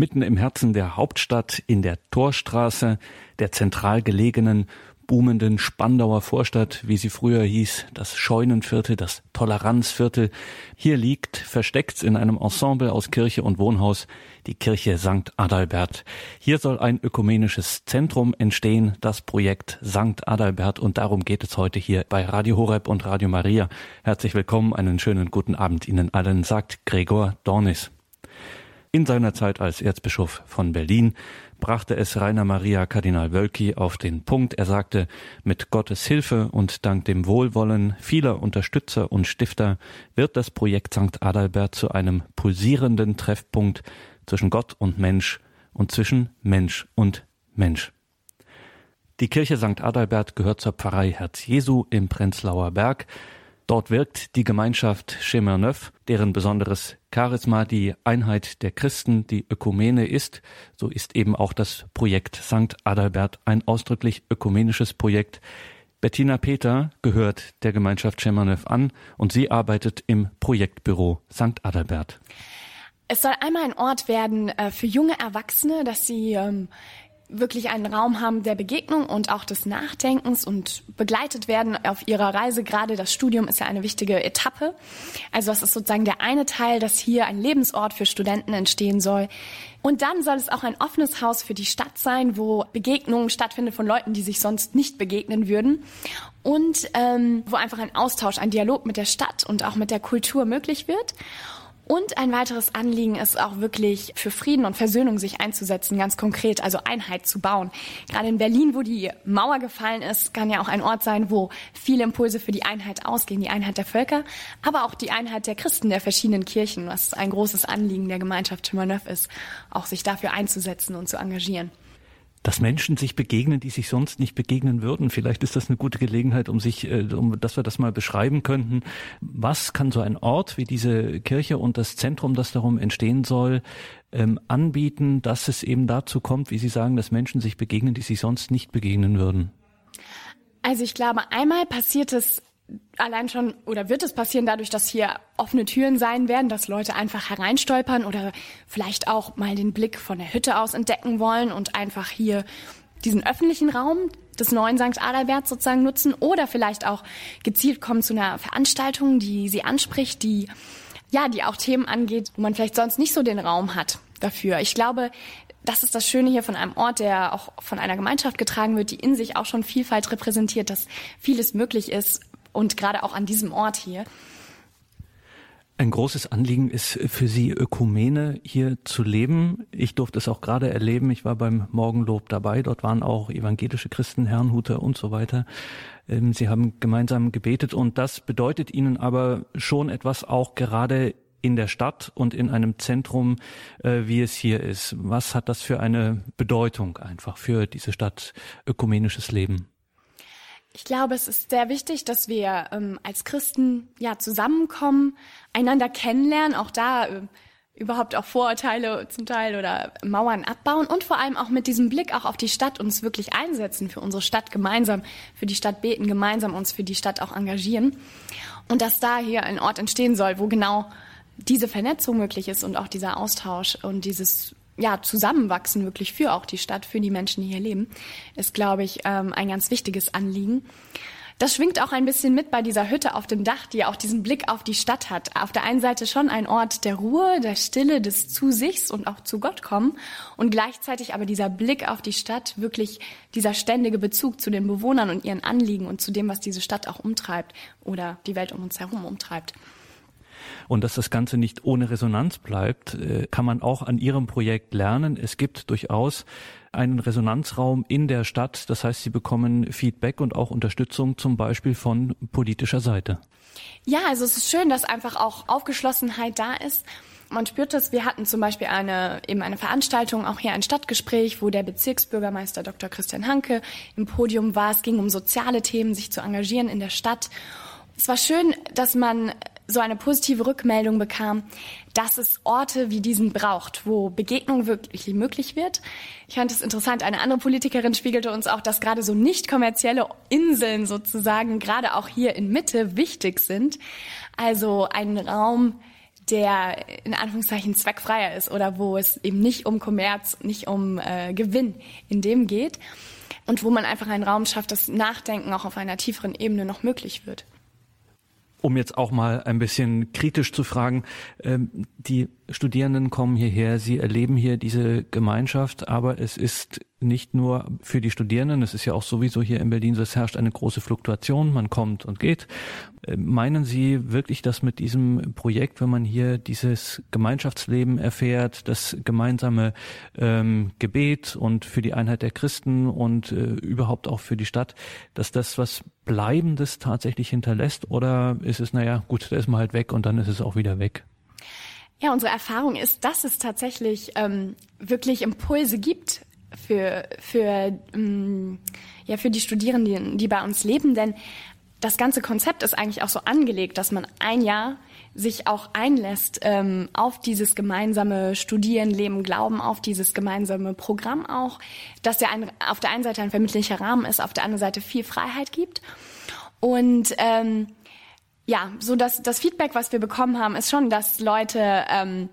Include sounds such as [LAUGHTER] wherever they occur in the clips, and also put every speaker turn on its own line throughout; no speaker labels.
Mitten im Herzen der Hauptstadt, in der Torstraße, der zentral gelegenen, boomenden Spandauer Vorstadt, wie sie früher hieß, das Scheunenviertel, das Toleranzviertel. Hier liegt, versteckt in einem Ensemble aus Kirche und Wohnhaus, die Kirche St. Adalbert. Hier soll ein ökumenisches Zentrum entstehen, das Projekt St. Adalbert. Und darum geht es heute hier bei Radio Horeb und Radio Maria. Herzlich willkommen, einen schönen guten Abend Ihnen allen, sagt Gregor Dornis. In seiner Zeit als Erzbischof von Berlin brachte es Rainer Maria Kardinal Wölki auf den Punkt. Er sagte, mit Gottes Hilfe und dank dem Wohlwollen vieler Unterstützer und Stifter wird das Projekt St. Adalbert zu einem pulsierenden Treffpunkt zwischen Gott und Mensch und zwischen Mensch und Mensch. Die Kirche St. Adalbert gehört zur Pfarrei Herz Jesu im Prenzlauer Berg. Dort wirkt die Gemeinschaft Chemin Neuf, deren besonderes Charisma die Einheit der Christen, die Ökumene ist. So ist eben auch das Projekt St. Adalbert ein ausdrücklich ökumenisches Projekt. Bettina Peter gehört der Gemeinschaft Chemin Neuf an und sie arbeitet im Projektbüro St. Adalbert.
Es soll einmal ein Ort werden äh, für junge Erwachsene, dass sie ähm, wirklich einen Raum haben der Begegnung und auch des Nachdenkens und begleitet werden auf ihrer Reise. Gerade das Studium ist ja eine wichtige Etappe. Also das ist sozusagen der eine Teil, dass hier ein Lebensort für Studenten entstehen soll. Und dann soll es auch ein offenes Haus für die Stadt sein, wo Begegnungen stattfinden von Leuten, die sich sonst nicht begegnen würden. Und ähm, wo einfach ein Austausch, ein Dialog mit der Stadt und auch mit der Kultur möglich wird. Und ein weiteres Anliegen ist auch wirklich für Frieden und Versöhnung sich einzusetzen, ganz konkret, also Einheit zu bauen. Gerade in Berlin, wo die Mauer gefallen ist, kann ja auch ein Ort sein, wo viele Impulse für die Einheit ausgehen, die Einheit der Völker, aber auch die Einheit der Christen der verschiedenen Kirchen, was ein großes Anliegen der Gemeinschaft Chimaneuf ist, auch sich dafür einzusetzen und zu engagieren
dass Menschen sich begegnen, die sich sonst nicht begegnen würden. Vielleicht ist das eine gute Gelegenheit, um sich, äh, um, dass wir das mal beschreiben könnten. Was kann so ein Ort wie diese Kirche und das Zentrum, das darum entstehen soll, ähm, anbieten, dass es eben dazu kommt, wie Sie sagen, dass Menschen sich begegnen, die sich sonst nicht begegnen würden?
Also ich glaube, einmal passiert es allein schon oder wird es passieren dadurch, dass hier offene Türen sein werden, dass Leute einfach hereinstolpern oder vielleicht auch mal den Blick von der Hütte aus entdecken wollen und einfach hier diesen öffentlichen Raum des neuen St. Adalbert sozusagen nutzen oder vielleicht auch gezielt kommen zu einer Veranstaltung, die sie anspricht, die ja, die auch Themen angeht, wo man vielleicht sonst nicht so den Raum hat dafür. Ich glaube, das ist das Schöne hier von einem Ort, der auch von einer Gemeinschaft getragen wird, die in sich auch schon Vielfalt repräsentiert, dass vieles möglich ist, und gerade auch an diesem Ort hier.
Ein großes Anliegen ist für Sie, Ökumene hier zu leben. Ich durfte es auch gerade erleben. Ich war beim Morgenlob dabei. Dort waren auch evangelische Christen, Herrnhuter und so weiter. Ähm, Sie haben gemeinsam gebetet und das bedeutet Ihnen aber schon etwas auch gerade in der Stadt und in einem Zentrum, äh, wie es hier ist. Was hat das für eine Bedeutung einfach für diese Stadt ökumenisches Leben?
Ich glaube, es ist sehr wichtig, dass wir ähm, als Christen ja zusammenkommen, einander kennenlernen, auch da äh, überhaupt auch Vorurteile zum Teil oder Mauern abbauen und vor allem auch mit diesem Blick auch auf die Stadt uns wirklich einsetzen für unsere Stadt gemeinsam, für die Stadt beten, gemeinsam uns für die Stadt auch engagieren. Und dass da hier ein Ort entstehen soll, wo genau diese Vernetzung möglich ist und auch dieser Austausch und dieses ja, zusammenwachsen wirklich für auch die Stadt, für die Menschen, die hier leben, ist, glaube ich, ähm, ein ganz wichtiges Anliegen. Das schwingt auch ein bisschen mit bei dieser Hütte auf dem Dach, die auch diesen Blick auf die Stadt hat. Auf der einen Seite schon ein Ort der Ruhe, der Stille, des zu sichs und auch zu Gott kommen und gleichzeitig aber dieser Blick auf die Stadt, wirklich dieser ständige Bezug zu den Bewohnern und ihren Anliegen und zu dem, was diese Stadt auch umtreibt oder die Welt um uns herum umtreibt.
Und dass das Ganze nicht ohne Resonanz bleibt, äh, kann man auch an Ihrem Projekt lernen. Es gibt durchaus einen Resonanzraum in der Stadt. Das heißt, Sie bekommen Feedback und auch Unterstützung zum Beispiel von politischer Seite.
Ja, also es ist schön, dass einfach auch Aufgeschlossenheit da ist. Man spürt es. Wir hatten zum Beispiel eine, eben eine Veranstaltung, auch hier ein Stadtgespräch, wo der Bezirksbürgermeister Dr. Christian Hanke im Podium war. Es ging um soziale Themen, sich zu engagieren in der Stadt. Es war schön, dass man so eine positive Rückmeldung bekam, dass es Orte wie diesen braucht, wo Begegnung wirklich möglich wird. Ich fand es interessant, eine andere Politikerin spiegelte uns auch, dass gerade so nicht kommerzielle Inseln sozusagen gerade auch hier in Mitte wichtig sind. Also ein Raum, der in Anführungszeichen zweckfreier ist oder wo es eben nicht um Kommerz, nicht um äh, Gewinn in dem geht und wo man einfach einen Raum schafft, dass Nachdenken auch auf einer tieferen Ebene noch möglich wird
um jetzt auch mal ein bisschen kritisch zu fragen, ähm, die Studierenden kommen hierher, sie erleben hier diese Gemeinschaft, aber es ist nicht nur für die Studierenden, es ist ja auch sowieso hier in Berlin so, es herrscht eine große Fluktuation, man kommt und geht. Äh, meinen Sie wirklich, dass mit diesem Projekt, wenn man hier dieses Gemeinschaftsleben erfährt, das gemeinsame ähm, Gebet und für die Einheit der Christen und äh, überhaupt auch für die Stadt, dass das was Bleibendes tatsächlich hinterlässt? Oder ist es, naja, gut, da ist man halt weg und dann ist es auch wieder weg?
Ja, unsere Erfahrung ist, dass es tatsächlich ähm, wirklich Impulse gibt für, für, ähm, ja, für die Studierenden, die bei uns leben. Denn das ganze Konzept ist eigentlich auch so angelegt, dass man ein Jahr sich auch einlässt ähm, auf dieses gemeinsame Studieren, Leben, Glauben, auf dieses gemeinsame Programm auch, dass ja ein, auf der einen Seite ein vermittlicher Rahmen ist, auf der anderen Seite viel Freiheit gibt. Und ähm, ja, so dass das Feedback, was wir bekommen haben, ist schon, dass Leute ähm,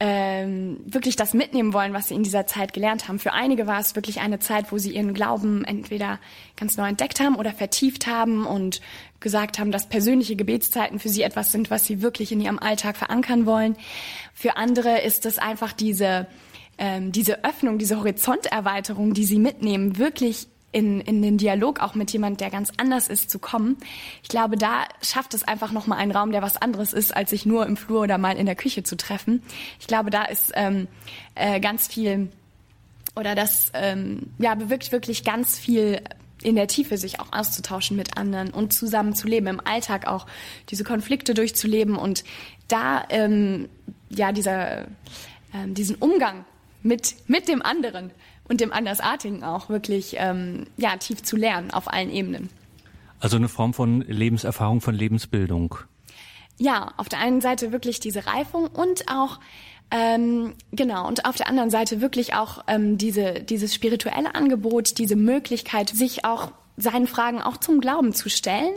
ähm, wirklich das mitnehmen wollen, was sie in dieser Zeit gelernt haben. Für einige war es wirklich eine Zeit, wo sie ihren Glauben entweder ganz neu entdeckt haben oder vertieft haben und gesagt haben, dass persönliche Gebetszeiten für sie etwas sind, was sie wirklich in ihrem Alltag verankern wollen. Für andere ist es einfach diese ähm, diese Öffnung, diese Horizonterweiterung, die sie mitnehmen, wirklich in, in den Dialog auch mit jemand, der ganz anders ist, zu kommen. Ich glaube, da schafft es einfach nochmal einen Raum, der was anderes ist, als sich nur im Flur oder mal in der Küche zu treffen. Ich glaube, da ist ähm, äh, ganz viel oder das ähm, ja bewirkt wirklich ganz viel in der Tiefe sich auch auszutauschen mit anderen und zusammen zu leben, im Alltag auch diese Konflikte durchzuleben und da ähm, ja dieser ähm, diesen Umgang mit mit dem anderen und dem Andersartigen auch wirklich ähm, ja, tief zu lernen auf allen Ebenen.
Also eine Form von Lebenserfahrung, von Lebensbildung.
Ja, auf der einen Seite wirklich diese Reifung und auch ähm, genau und auf der anderen Seite wirklich auch ähm, diese dieses spirituelle Angebot, diese Möglichkeit, sich auch seinen Fragen auch zum Glauben zu stellen,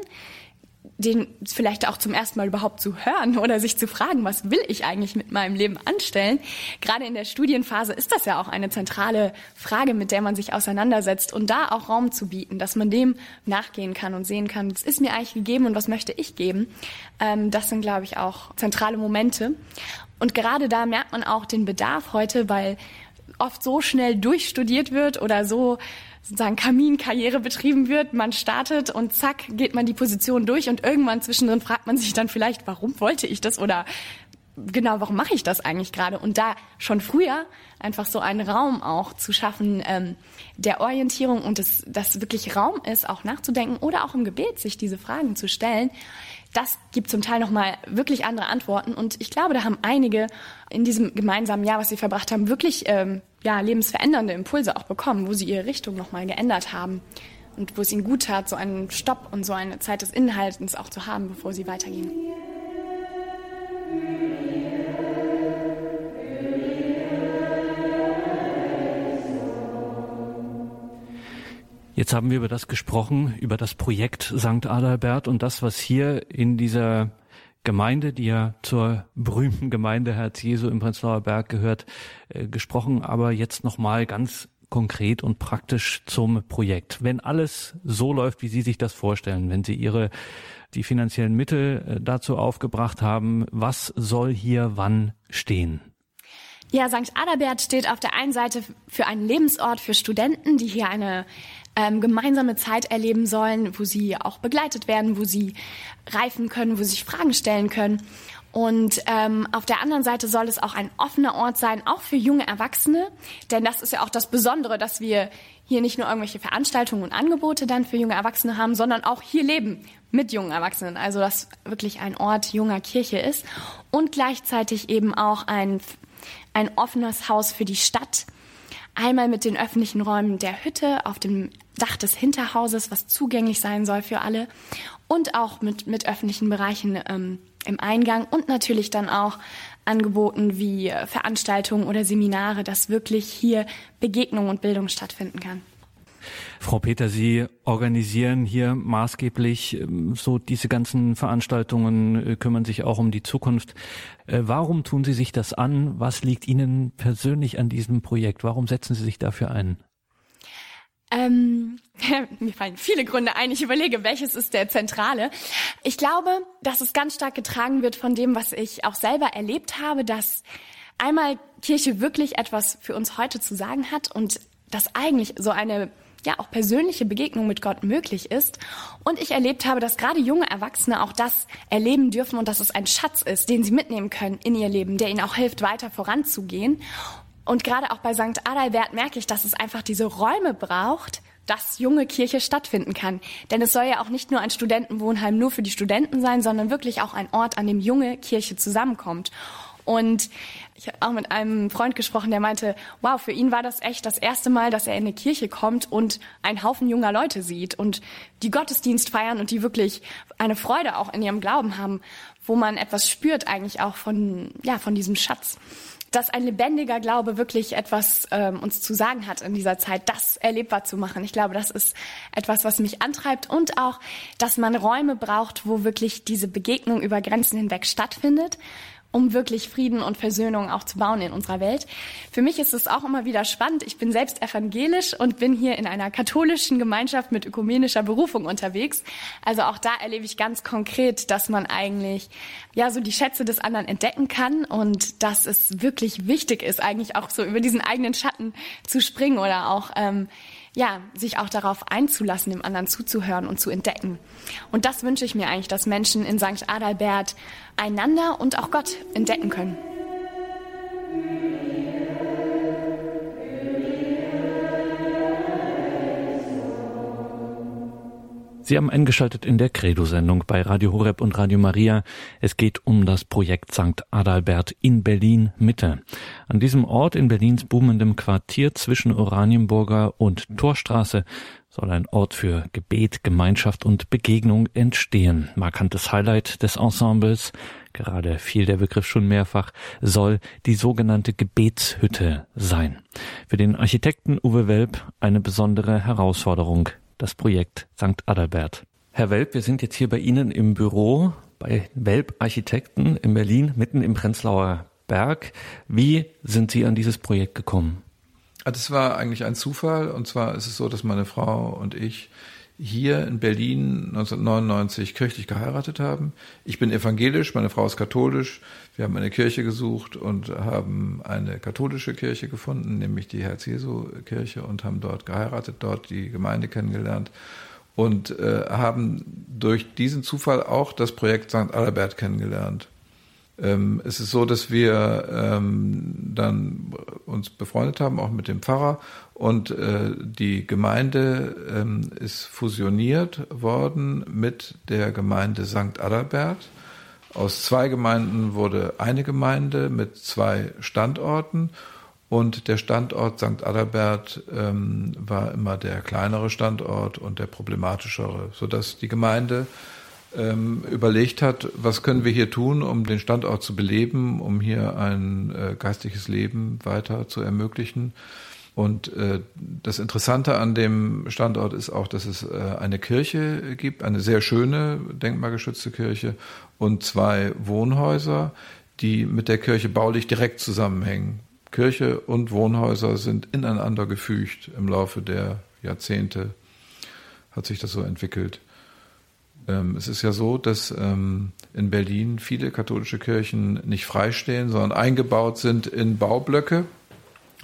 den vielleicht auch zum ersten Mal überhaupt zu hören oder sich zu fragen, was will ich eigentlich mit meinem Leben anstellen. Gerade in der Studienphase ist das ja auch eine zentrale Frage, mit der man sich auseinandersetzt und da auch Raum zu bieten, dass man dem nachgehen kann und sehen kann, was ist mir eigentlich gegeben und was möchte ich geben. Ähm, das sind, glaube ich, auch zentrale Momente. Und gerade da merkt man auch den Bedarf heute, weil oft so schnell durchstudiert wird oder so sozusagen Kaminkarriere betrieben wird. Man startet und zack geht man die Position durch und irgendwann zwischendrin fragt man sich dann vielleicht, warum wollte ich das oder genau, warum mache ich das eigentlich gerade? Und da schon früher einfach so einen Raum auch zu schaffen ähm, der Orientierung und dass das wirklich Raum ist, auch nachzudenken oder auch im Gebet sich diese Fragen zu stellen, das gibt zum Teil nochmal wirklich andere Antworten. Und ich glaube, da haben einige in diesem gemeinsamen Jahr, was sie verbracht haben, wirklich ähm, ja, lebensverändernde Impulse auch bekommen, wo sie ihre Richtung nochmal geändert haben. Und wo es ihnen gut tat, so einen Stopp und so eine Zeit des Inhaltens auch zu haben, bevor sie weitergehen.
Jetzt haben wir über das gesprochen, über das Projekt St. Adalbert und das, was hier in dieser Gemeinde, die ja zur berühmten Gemeinde Herz Jesu im Prenzlauer Berg gehört, äh, gesprochen, aber jetzt nochmal ganz konkret und praktisch zum Projekt. Wenn alles so läuft, wie Sie sich das vorstellen, wenn Sie Ihre die finanziellen Mittel äh, dazu aufgebracht haben, was soll hier wann stehen?
Ja, St. Adalbert steht auf der einen Seite für einen Lebensort für Studenten, die hier eine ähm, gemeinsame Zeit erleben sollen, wo sie auch begleitet werden, wo sie reifen können, wo sie sich Fragen stellen können. Und ähm, auf der anderen Seite soll es auch ein offener Ort sein, auch für junge Erwachsene. Denn das ist ja auch das Besondere, dass wir hier nicht nur irgendwelche Veranstaltungen und Angebote dann für junge Erwachsene haben, sondern auch hier leben mit jungen Erwachsenen. Also dass wirklich ein Ort junger Kirche ist und gleichzeitig eben auch ein, ein offenes Haus für die Stadt Einmal mit den öffentlichen Räumen der Hütte auf dem Dach des Hinterhauses, was zugänglich sein soll für alle. Und auch mit, mit öffentlichen Bereichen ähm, im Eingang und natürlich dann auch Angeboten wie Veranstaltungen oder Seminare, dass wirklich hier Begegnung und Bildung stattfinden kann.
Frau Peter, Sie organisieren hier maßgeblich ähm, so diese ganzen Veranstaltungen, äh, kümmern sich auch um die Zukunft. Äh, warum tun Sie sich das an? Was liegt Ihnen persönlich an diesem Projekt? Warum setzen Sie sich dafür ein?
Ähm, [LAUGHS] mir fallen viele Gründe ein. Ich überlege, welches ist der zentrale. Ich glaube, dass es ganz stark getragen wird von dem, was ich auch selber erlebt habe, dass einmal Kirche wirklich etwas für uns heute zu sagen hat und dass eigentlich so eine ja auch persönliche Begegnung mit Gott möglich ist. Und ich erlebt habe, dass gerade junge Erwachsene auch das erleben dürfen und dass es ein Schatz ist, den sie mitnehmen können in ihr Leben, der ihnen auch hilft, weiter voranzugehen. Und gerade auch bei St. Adalbert merke ich, dass es einfach diese Räume braucht, dass junge Kirche stattfinden kann. Denn es soll ja auch nicht nur ein Studentenwohnheim nur für die Studenten sein, sondern wirklich auch ein Ort, an dem junge Kirche zusammenkommt. Und ich habe auch mit einem Freund gesprochen, der meinte, wow, für ihn war das echt das erste Mal, dass er in eine Kirche kommt und einen Haufen junger Leute sieht und die Gottesdienst feiern und die wirklich eine Freude auch in ihrem Glauben haben, wo man etwas spürt eigentlich auch von, ja, von diesem Schatz dass ein lebendiger Glaube wirklich etwas ähm, uns zu sagen hat in dieser Zeit, das erlebbar zu machen. Ich glaube, das ist etwas, was mich antreibt und auch, dass man Räume braucht, wo wirklich diese Begegnung über Grenzen hinweg stattfindet um wirklich Frieden und Versöhnung auch zu bauen in unserer Welt. Für mich ist es auch immer wieder spannend. Ich bin selbst evangelisch und bin hier in einer katholischen Gemeinschaft mit ökumenischer Berufung unterwegs. Also auch da erlebe ich ganz konkret, dass man eigentlich ja so die Schätze des anderen entdecken kann und dass es wirklich wichtig ist, eigentlich auch so über diesen eigenen Schatten zu springen oder auch ähm, ja, sich auch darauf einzulassen, dem anderen zuzuhören und zu entdecken. Und das wünsche ich mir eigentlich, dass Menschen in St. Adalbert einander und auch Gott entdecken können.
Sie haben eingeschaltet in der Credo-Sendung bei Radio Horeb und Radio Maria. Es geht um das Projekt St. Adalbert in Berlin Mitte. An diesem Ort in Berlins boomendem Quartier zwischen Oranienburger und Torstraße soll ein Ort für Gebet, Gemeinschaft und Begegnung entstehen. Markantes Highlight des Ensembles, gerade fiel der Begriff schon mehrfach, soll die sogenannte Gebetshütte sein. Für den Architekten Uwe Welp eine besondere Herausforderung das Projekt St. Adalbert. Herr Welp, wir sind jetzt hier bei Ihnen im Büro bei Welp Architekten in Berlin, mitten im Prenzlauer Berg. Wie sind Sie an dieses Projekt gekommen?
Ah, das war eigentlich ein Zufall. Und zwar ist es so, dass meine Frau und ich hier in Berlin 1999 kirchlich geheiratet haben. Ich bin evangelisch, meine Frau ist katholisch. Wir haben eine Kirche gesucht und haben eine katholische Kirche gefunden, nämlich die Herz-Jesu-Kirche und haben dort geheiratet, dort die Gemeinde kennengelernt und äh, haben durch diesen Zufall auch das Projekt St. Albert kennengelernt. Ähm, es ist so, dass wir ähm, dann uns befreundet haben, auch mit dem Pfarrer. Und äh, die Gemeinde ähm, ist fusioniert worden mit der Gemeinde St. Adalbert. Aus zwei Gemeinden wurde eine Gemeinde mit zwei Standorten. Und der Standort St. Adalbert ähm, war immer der kleinere Standort und der problematischere, sodass die Gemeinde überlegt hat, was können wir hier tun, um den Standort zu beleben, um hier ein äh, geistliches Leben weiter zu ermöglichen. Und äh, das Interessante an dem Standort ist auch, dass es äh, eine Kirche gibt, eine sehr schöne, denkmalgeschützte Kirche und zwei Wohnhäuser, die mit der Kirche baulich direkt zusammenhängen. Kirche und Wohnhäuser sind ineinander gefügt im Laufe der Jahrzehnte, hat sich das so entwickelt. Ähm, es ist ja so, dass ähm, in Berlin viele katholische Kirchen nicht freistehen, sondern eingebaut sind in Baublöcke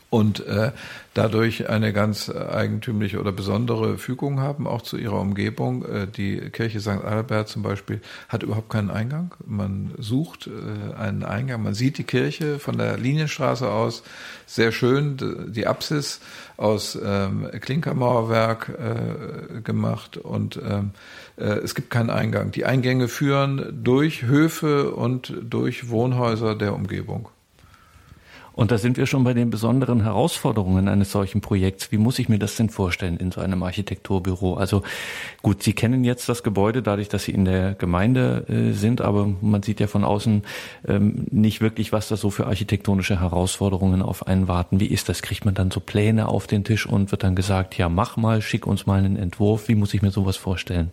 und äh, dadurch eine ganz eigentümliche oder besondere Fügung haben, auch zu ihrer Umgebung. Äh, die Kirche St. Albert zum Beispiel hat überhaupt keinen Eingang. Man sucht äh, einen Eingang, man sieht die Kirche von der Linienstraße aus, sehr schön, die Apsis aus ähm, Klinkermauerwerk äh, gemacht und ähm, äh, es gibt keinen Eingang. Die Eingänge führen durch Höfe und durch Wohnhäuser der Umgebung.
Und da sind wir schon bei den besonderen Herausforderungen eines solchen Projekts. Wie muss ich mir das denn vorstellen in so einem Architekturbüro? Also gut, Sie kennen jetzt das Gebäude dadurch, dass Sie in der Gemeinde äh, sind, aber man sieht ja von außen ähm, nicht wirklich, was da so für architektonische Herausforderungen auf einen warten. Wie ist das? Kriegt man dann so Pläne auf den Tisch und wird dann gesagt, ja, mach mal, schick uns mal einen Entwurf. Wie muss ich mir sowas vorstellen?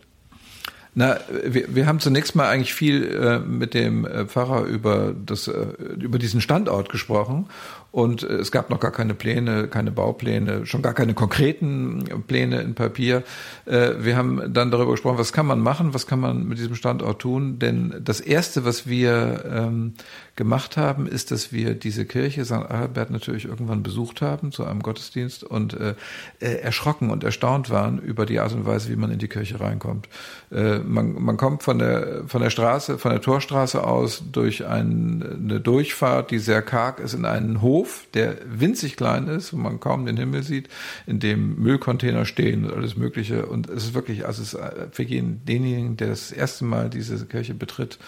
Na, wir, wir haben zunächst mal eigentlich viel äh, mit dem äh, Pfarrer über das äh, über diesen Standort gesprochen und äh, es gab noch gar keine Pläne, keine Baupläne, schon gar keine konkreten Pläne in Papier. Äh, wir haben dann darüber gesprochen, was kann man machen, was kann man mit diesem Standort tun. Denn das Erste, was wir ähm, gemacht haben, ist, dass wir diese Kirche St. Albert natürlich irgendwann besucht haben zu einem Gottesdienst und äh, äh, erschrocken und erstaunt waren über die Art und Weise, wie man in die Kirche reinkommt. Äh, man, man kommt von der, von der Straße, von der Torstraße aus durch ein, eine Durchfahrt, die sehr karg ist, in einen Hof der winzig klein ist, wo man kaum den Himmel sieht, in dem Müllcontainer stehen und alles Mögliche. Und es ist wirklich, also es ist für jeden, denjenigen, der das erste Mal diese Kirche betritt,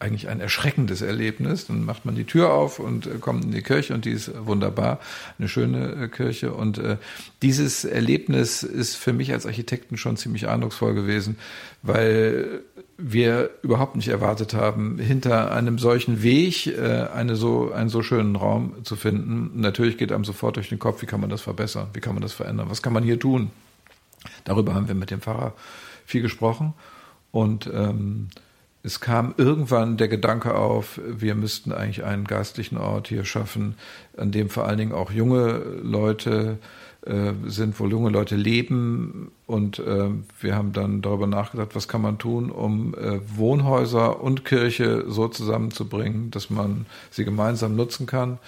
eigentlich ein erschreckendes Erlebnis. Dann macht man die Tür auf und äh, kommt in die Kirche und die ist wunderbar, eine schöne äh, Kirche. Und äh, dieses Erlebnis ist für mich als Architekten schon ziemlich eindrucksvoll gewesen, weil wir überhaupt nicht erwartet haben, hinter einem solchen Weg äh, eine so, einen so schönen Raum zu finden. Natürlich geht einem sofort durch den Kopf, wie kann man das verbessern, wie kann man das verändern, was kann man hier tun. Darüber haben wir mit dem Pfarrer viel gesprochen und ähm, es kam irgendwann der Gedanke auf, wir müssten eigentlich einen geistlichen Ort hier schaffen, an dem vor allen Dingen auch junge Leute äh, sind, wo junge Leute leben. Und äh, wir haben dann darüber nachgedacht, was kann man tun, um äh, Wohnhäuser und Kirche so zusammenzubringen, dass man sie gemeinsam nutzen kann.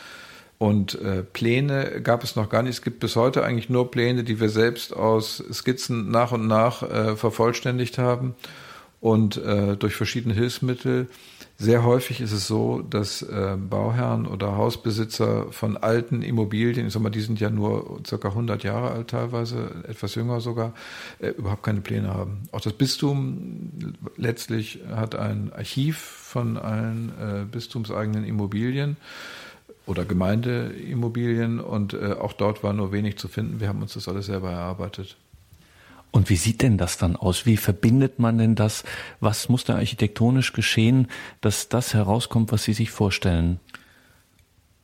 Und äh, Pläne gab es noch gar nicht. Es gibt bis heute eigentlich nur Pläne, die wir selbst aus Skizzen nach und nach äh, vervollständigt haben und äh, durch verschiedene Hilfsmittel. Sehr häufig ist es so, dass äh, Bauherren oder Hausbesitzer von alten Immobilien, ich sag mal, die sind ja nur circa 100 Jahre alt teilweise, etwas jünger sogar, äh, überhaupt keine Pläne haben. Auch das Bistum letztlich hat ein Archiv von allen äh, bistumseigenen Immobilien oder Gemeindeimmobilien und äh, auch dort war nur wenig zu finden. Wir haben uns das alles selber erarbeitet.
Und wie sieht denn das dann aus? Wie verbindet man denn das? Was muss da architektonisch geschehen, dass das herauskommt, was Sie sich vorstellen?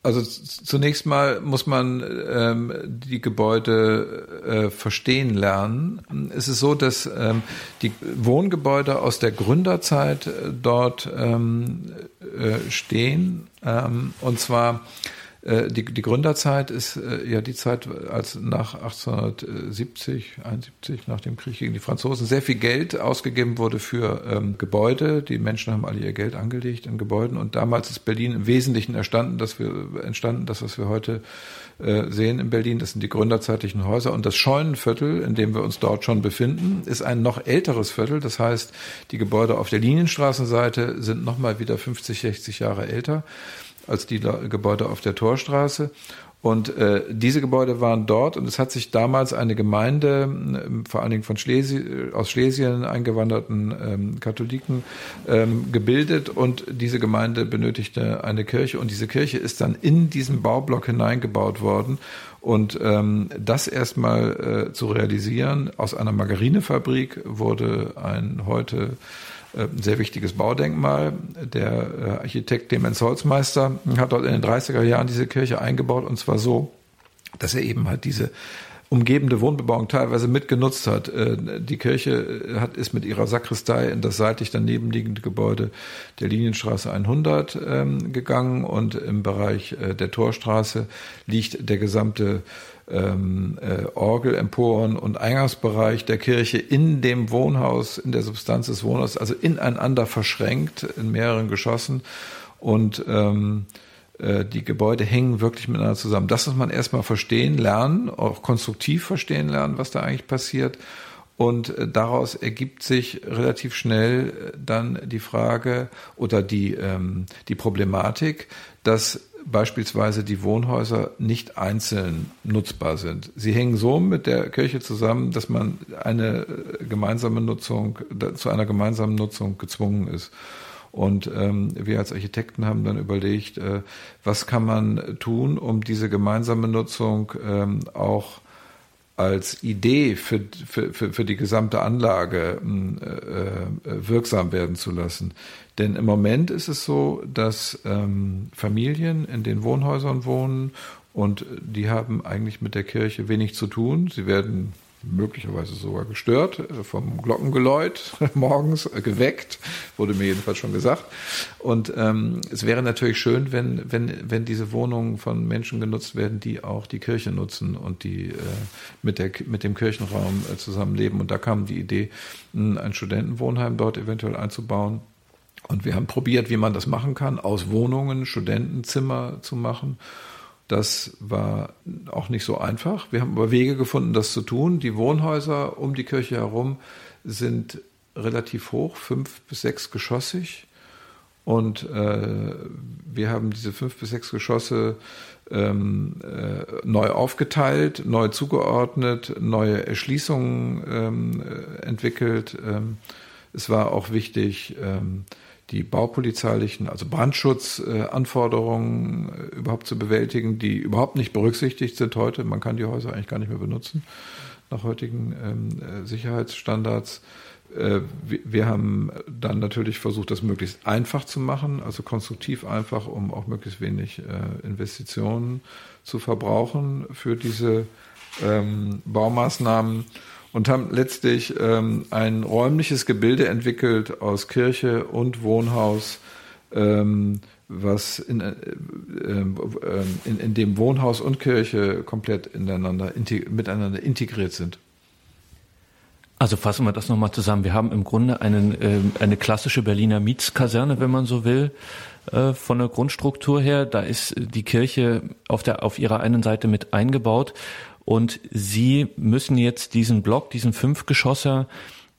Also zunächst mal muss man ähm, die Gebäude äh, verstehen lernen. Es ist so, dass ähm, die Wohngebäude aus der Gründerzeit äh, dort ähm, äh, stehen. Ähm, und zwar die, die Gründerzeit ist äh, ja die Zeit, als nach 1870, 71, nach dem Krieg gegen die Franzosen, sehr viel Geld ausgegeben wurde für ähm, Gebäude. Die Menschen haben alle ihr Geld angelegt in Gebäuden und damals ist Berlin im Wesentlichen entstanden, dass wir entstanden, das, was wir heute äh, sehen in Berlin. Das sind die gründerzeitlichen Häuser. Und das Scheunenviertel, in dem wir uns dort schon befinden, ist ein noch älteres Viertel. Das heißt, die Gebäude auf der Linienstraßenseite sind nochmal wieder 50, 60 Jahre älter als die Gebäude auf der Torstraße. Und äh, diese Gebäude waren dort und es hat sich damals eine Gemeinde, äh, vor allen Dingen von Schlesi aus Schlesien eingewanderten ähm, Katholiken, ähm, gebildet und diese Gemeinde benötigte eine Kirche und diese Kirche ist dann in diesen Baublock hineingebaut worden. Und ähm, das erstmal äh, zu realisieren, aus einer Margarinefabrik wurde ein heute äh, ein sehr wichtiges Baudenkmal. Der äh, Architekt Clemens Holzmeister hat dort in den 30er Jahren diese Kirche eingebaut und zwar so, dass er eben halt diese umgebende Wohnbebauung teilweise mitgenutzt hat. Äh, die Kirche hat, ist mit ihrer Sakristei in das seitlich daneben liegende Gebäude der Linienstraße 100 ähm, gegangen und im Bereich der Torstraße liegt der gesamte ähm, äh, Orgelemporen und Eingangsbereich der Kirche in dem Wohnhaus, in der Substanz des Wohnhauses, also ineinander verschränkt in mehreren Geschossen und ähm, äh, die Gebäude hängen wirklich miteinander zusammen. Das muss man erstmal verstehen, lernen, auch konstruktiv verstehen lernen, was da eigentlich passiert. Und äh, daraus ergibt sich relativ schnell äh, dann die Frage oder die, ähm, die Problematik, dass beispielsweise die Wohnhäuser nicht einzeln nutzbar sind. Sie hängen so mit der Kirche zusammen, dass man eine äh, gemeinsame Nutzung, zu einer gemeinsamen Nutzung gezwungen ist. Und ähm, wir als Architekten haben dann überlegt, äh, was kann man tun, um diese gemeinsame Nutzung ähm, auch als Idee für, für, für, für die gesamte Anlage hm, äh, äh, wirksam werden zu lassen. Denn im Moment ist es so, dass ähm, Familien in den Wohnhäusern wohnen und die haben eigentlich mit der Kirche wenig zu tun. Sie werden möglicherweise sogar gestört äh, vom Glockengeläut [LAUGHS] morgens äh, geweckt, wurde mir jedenfalls schon gesagt. Und ähm, es wäre natürlich schön, wenn, wenn, wenn diese Wohnungen von Menschen genutzt werden, die auch die Kirche nutzen und die äh, mit, der, mit dem Kirchenraum äh, zusammenleben. Und da kam die Idee, ein Studentenwohnheim dort eventuell einzubauen. Und wir haben probiert, wie man das machen kann, aus Wohnungen Studentenzimmer zu machen. Das war auch nicht so einfach. Wir haben aber Wege gefunden, das zu tun. Die Wohnhäuser um die Kirche herum sind relativ hoch, fünf bis sechs geschossig. Und äh, wir haben diese fünf bis sechs Geschosse ähm, äh, neu aufgeteilt, neu zugeordnet, neue Erschließungen ähm, äh, entwickelt. Ähm, es war auch wichtig, ähm, die baupolizeilichen, also Brandschutzanforderungen äh, überhaupt zu bewältigen, die überhaupt nicht berücksichtigt sind heute. Man kann die Häuser eigentlich gar nicht mehr benutzen nach heutigen ähm, äh, Sicherheitsstandards. Äh, wir, haben dann natürlich versucht, das möglichst einfach zu machen, also konstruktiv einfach, um auch möglichst wenig Investitionen zu verbrauchen für diese ähm, Baumaßnahmen und haben letztlich ähm, ein räumliches Gebilde entwickelt aus Kirche und Wohnhaus, ähm, was in, äh, äh, in, in dem Wohnhaus und Kirche komplett ineinander, miteinander integriert sind.
Also fassen wir das nochmal zusammen. Wir haben im Grunde einen, äh, eine klassische Berliner Mietskaserne, wenn man so will, äh, von der Grundstruktur her. Da ist die Kirche auf, der, auf ihrer einen Seite mit eingebaut und Sie müssen jetzt diesen Block, diesen Fünfgeschosser,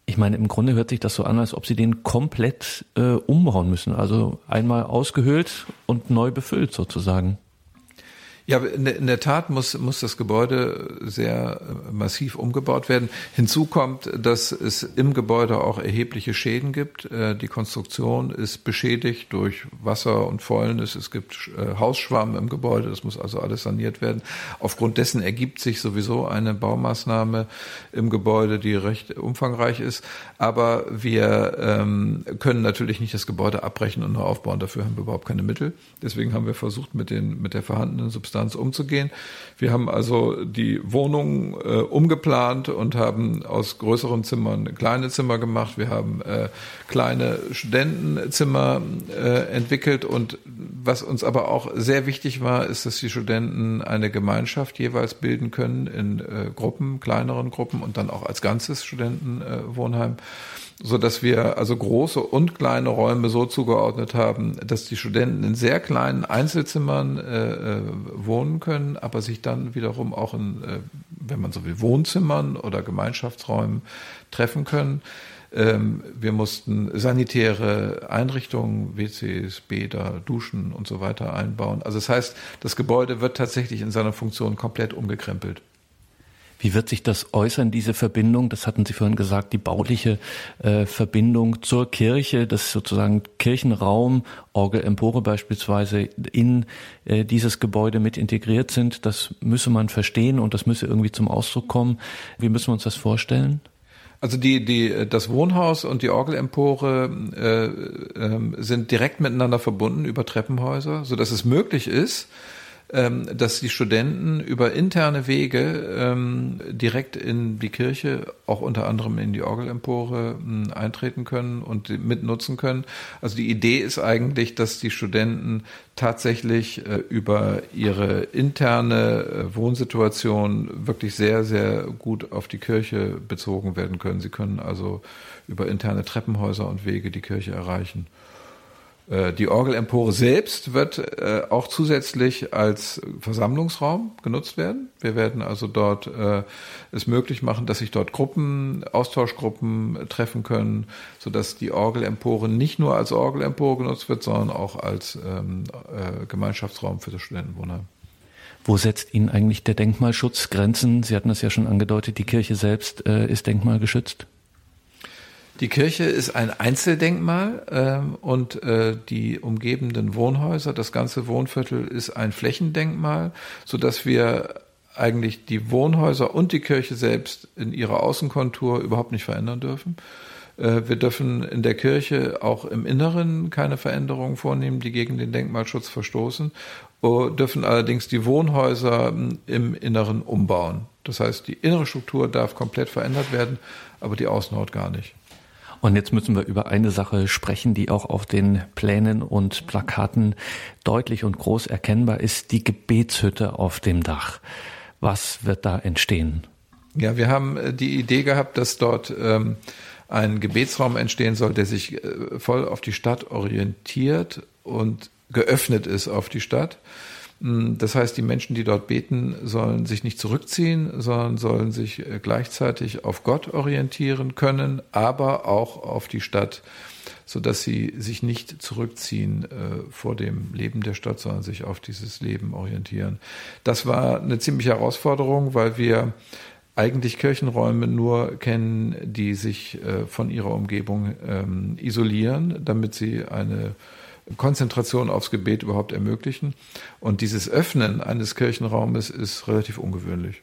ich meine, im Grunde hört sich das so an, als ob Sie den komplett äh, umbauen müssen. Also einmal ausgehöhlt und neu befüllt sozusagen.
Ja, in der Tat muss, muss das Gebäude sehr äh, massiv umgebaut werden. Hinzu kommt, dass es im Gebäude auch erhebliche Schäden gibt. Äh, die Konstruktion ist beschädigt durch Wasser und Fäulnis. Es gibt äh, Hausschwamm im Gebäude. Das muss also alles saniert werden. Aufgrund dessen ergibt sich sowieso eine Baumaßnahme im Gebäude, die recht umfangreich ist. Aber wir ähm, können natürlich nicht das Gebäude abbrechen und neu aufbauen. Dafür haben wir überhaupt keine Mittel. Deswegen haben wir versucht, mit den, mit der vorhandenen Substanz Substanz umzugehen. Wir haben also die Wohnung äh, umgeplant und haben aus größeren Zimmern kleine Zimmer gemacht. Wir haben äh, kleine Studentenzimmer äh, entwickelt und was uns aber auch sehr wichtig war, ist, dass die Studenten eine Gemeinschaft jeweils bilden können in äh, Gruppen, kleineren Gruppen und dann auch als ganzes Studentenwohnheim. So dass wir also große und kleine Räume so zugeordnet haben, dass die Studenten in sehr kleinen Einzelzimmern äh, äh, wohnen können, aber sich dann wiederum auch in, äh, wenn man so will, Wohnzimmern oder Gemeinschaftsräumen treffen können. Ähm, wir mussten sanitäre Einrichtungen, WCs, Bäder, Duschen und so weiter einbauen. Also das heißt, das Gebäude wird tatsächlich in seiner Funktion komplett umgekrempelt.
Wie wird sich das äußern, diese Verbindung? Das hatten Sie vorhin gesagt, die bauliche äh, Verbindung zur Kirche, dass sozusagen Kirchenraum, Orgel, Empore beispielsweise in äh, dieses Gebäude mit integriert sind. Das müsse man verstehen und das müsse irgendwie zum Ausdruck kommen. Wie müssen wir uns das vorstellen?
Also die, die, das Wohnhaus und die Orgelempore äh, äh, sind direkt miteinander verbunden über Treppenhäuser, so dass es möglich ist, dass die Studenten über interne Wege ähm, direkt in die Kirche, auch unter anderem in die Orgelempore, ähm, eintreten können und mitnutzen können. Also die Idee ist eigentlich, dass die Studenten tatsächlich äh, über ihre interne äh, Wohnsituation wirklich sehr, sehr gut auf die Kirche bezogen werden können. Sie können also über interne Treppenhäuser und Wege die Kirche erreichen. Äh, die Orgelempore selbst wird äh, auch zusätzlich als Versammlungsraum genutzt werden. Wir werden also dort äh, es möglich machen, dass sich dort Gruppen, Austauschgruppen treffen können, sodass die Orgelempore nicht nur als Orgelempore genutzt wird, sondern auch als ähm, äh, Gemeinschaftsraum für das Studentenwohnheim.
Wo setzt Ihnen eigentlich der Denkmalschutz Grenzen? Sie hatten das ja schon angedeutet, die Kirche selbst ist denkmalgeschützt.
Die Kirche ist ein Einzeldenkmal ähm, und äh, die umgebenden Wohnhäuser, das ganze Wohnviertel ist ein Flächendenkmal, so dass wir eigentlich die Wohnhäuser und die Kirche selbst in ihrer Außenkontur überhaupt nicht verändern dürfen. Äh, wir dürfen in der Kirche auch im Inneren keine Veränderungen vornehmen, die gegen den Denkmalschutz verstoßen, dürfen allerdings die Wohnhäuser hm, im Inneren umbauen. Das heißt, die innere Struktur darf komplett verändert werden, aber die Außenhaut gar nicht.
Und jetzt müssen wir über eine Sache sprechen, die auch auf den Plänen und Plakaten deutlich und groß erkennbar ist, die Gebetshütte auf dem Dach. Was wird da entstehen?
Ja, wir haben äh, die Idee gehabt, dass dort ähm, ein Gebetsraum entstehen soll, der sich äh, voll auf die Stadt orientiert und geöffnet ist auf die Stadt. Mm, das heißt, die Menschen, die dort beten, sollen sich nicht zurückziehen, sondern sollen sich äh, gleichzeitig auf Gott orientieren können, aber auch auf die Stadt, so dass sie sich nicht zurückziehen äh, vor dem Leben der Stadt, sondern sich auf dieses Leben orientieren. Das war eine ziemliche Herausforderung, weil wir eigentlich Kirchenräume nur kennen, die sich äh, von ihrer Umgebung ähm, isolieren, damit sie eine Konzentration aufs Gebet überhaupt ermöglichen. Und dieses Öffnen eines Kirchenraumes ist relativ ungewöhnlich.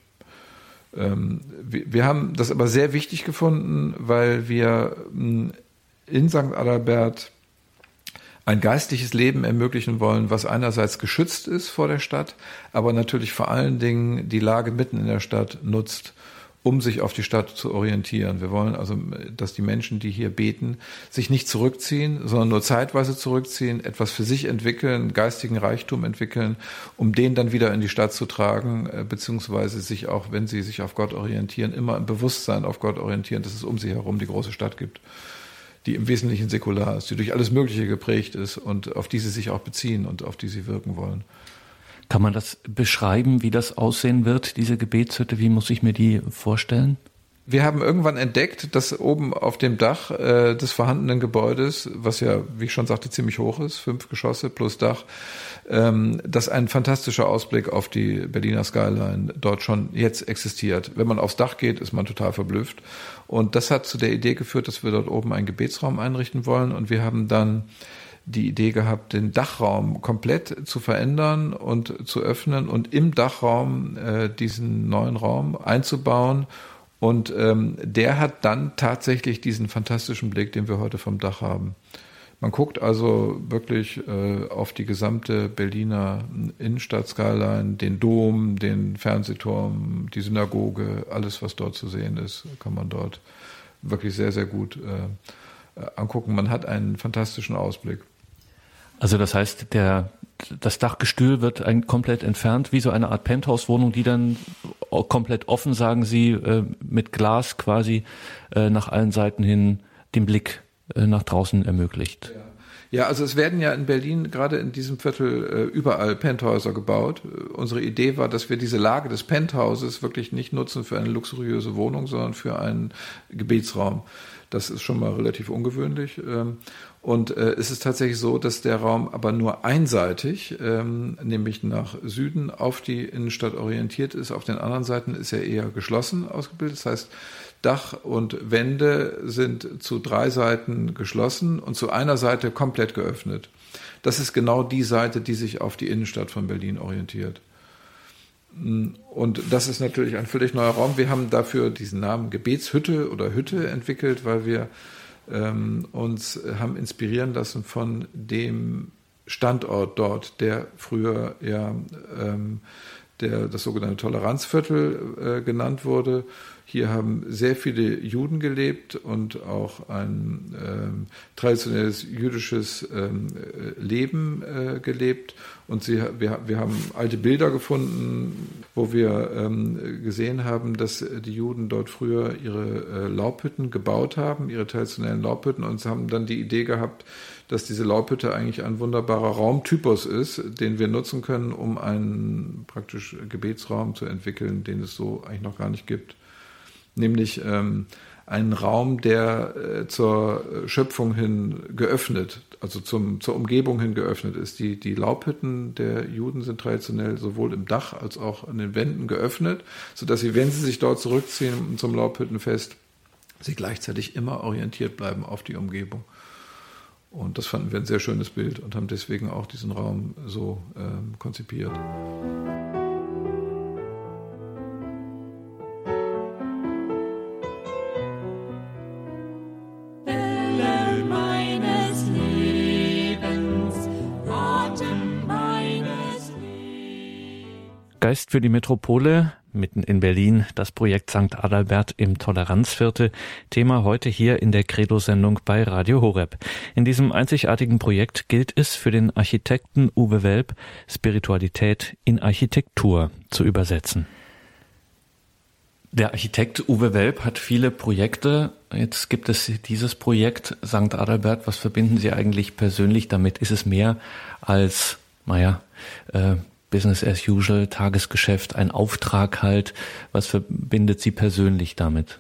Ähm, wir haben das aber sehr wichtig gefunden, weil wir hm, in St. Adalbert ein geistliches Leben ermöglichen wollen, was einerseits geschützt ist vor der Stadt, aber natürlich vor allen Dingen die Lage mitten in der Stadt nutzt, um sich auf die Stadt zu orientieren. Wir wollen also, dass die Menschen, die hier beten, sich nicht zurückziehen, sondern nur zeitweise zurückziehen, etwas für sich entwickeln, geistigen Reichtum entwickeln, um den dann wieder in die Stadt zu tragen, äh, beziehungsweise sich auch, wenn sie sich auf Gott orientieren, immer im Bewusstsein auf Gott orientieren, dass es um sie herum die große Stadt gibt, die im Wesentlichen säkular ist, die durch alles Mögliche geprägt ist und auf die sie sich auch beziehen und auf die sie wirken wollen.
Kann man das beschreiben, wie das aussehen wird, diese Gebetshütte? Wie muss ich mir die vorstellen?
Wir haben irgendwann entdeckt, dass oben auf dem Dach äh, des vorhandenen Gebäudes, was ja, wie ich schon sagte, ziemlich hoch ist, fünf Geschosse plus Dach, ähm, dass ein fantastischer Ausblick auf die Berliner Skyline dort schon jetzt existiert. Wenn man aufs Dach geht, ist man total verblüfft. Und das hat zu der Idee geführt, dass wir dort oben einen Gebetsraum einrichten wollen. Und wir haben dann die Idee gehabt, den Dachraum komplett zu verändern und zu öffnen und im Dachraum äh, diesen neuen Raum einzubauen. Und ähm, der hat dann tatsächlich diesen fantastischen Blick, den wir heute vom Dach haben. Man guckt also wirklich äh, auf die gesamte Berliner Innenstadt-Skyline, den Dom, den Fernsehturm, die Synagoge, alles, was dort zu sehen ist, kann man dort wirklich sehr, sehr gut äh, angucken. Man hat einen fantastischen Ausblick.
Also das heißt, der, das Dachgestühl wird ein, komplett entfernt, wie so eine Art Penthouse-Wohnung, die dann komplett offen, sagen Sie, äh, mit Glas quasi äh, nach allen Seiten hin den Blick äh, nach draußen ermöglicht.
Ja. Ja, also es werden ja in Berlin gerade in diesem Viertel äh, überall Penthäuser gebaut. Unsere Idee war, dass wir diese Lage des Penthauses wirklich nicht nutzen für eine luxuriöse Wohnung, sondern für einen Gebetsraum. Das ist schon mal relativ ungewöhnlich. Ähm, und äh, es ist tatsächlich so, dass der Raum aber nur einseitig, ähm, nämlich nach Süden, auf die Innenstadt orientiert ist. Auf den anderen Seiten ist er eher geschlossen ausgebildet. Das heißt, Dach und Wände sind zu drei Seiten geschlossen und zu einer Seite komplett geöffnet. Das ist genau die Seite, die sich auf die Innenstadt von Berlin orientiert. Und das ist natürlich ein völlig neuer Raum. Wir haben dafür diesen Namen Gebetshütte oder Hütte entwickelt, weil wir ähm, uns haben inspirieren lassen von dem Standort dort, der früher ja ähm, der, das sogenannte Toleranzviertel äh, genannt wurde. Hier haben sehr viele Juden gelebt und auch ein ähm, traditionelles jüdisches ähm, äh, Leben äh, gelebt. Und sie, wir, wir haben alte Bilder gefunden, wo wir ähm, gesehen haben, dass die Juden dort früher ihre äh, Laubhütten gebaut haben, ihre traditionellen Laubhütten, und haben dann die Idee gehabt, dass diese Laubhütte eigentlich ein wunderbarer Raumtypus ist, den wir nutzen können, um einen praktisch Gebetsraum zu entwickeln, den es so eigentlich noch gar nicht gibt. Nämlich ähm, einen Raum, der äh, zur Schöpfung hin geöffnet, also zum, zur Umgebung hin geöffnet ist. Die, die Laubhütten der Juden sind traditionell sowohl im Dach als auch an den Wänden geöffnet, sodass sie, wenn sie sich dort zurückziehen zum Laubhüttenfest, sie gleichzeitig immer orientiert bleiben auf die Umgebung. Und das fanden wir ein sehr schönes Bild und haben deswegen auch diesen Raum so ähm, konzipiert.
Geist für die Metropole, mitten in Berlin, das Projekt St. Adalbert im Toleranzviertel. Thema heute hier in der Credo-Sendung bei Radio Horeb. In diesem einzigartigen Projekt gilt es für den Architekten Uwe Welp, Spiritualität in Architektur zu übersetzen. Der Architekt Uwe Welp hat viele Projekte. Jetzt gibt es dieses Projekt St. Adalbert. Was verbinden Sie eigentlich persönlich damit? Ist es mehr als, naja, äh, Business as usual, Tagesgeschäft, ein Auftrag halt. Was verbindet Sie persönlich damit?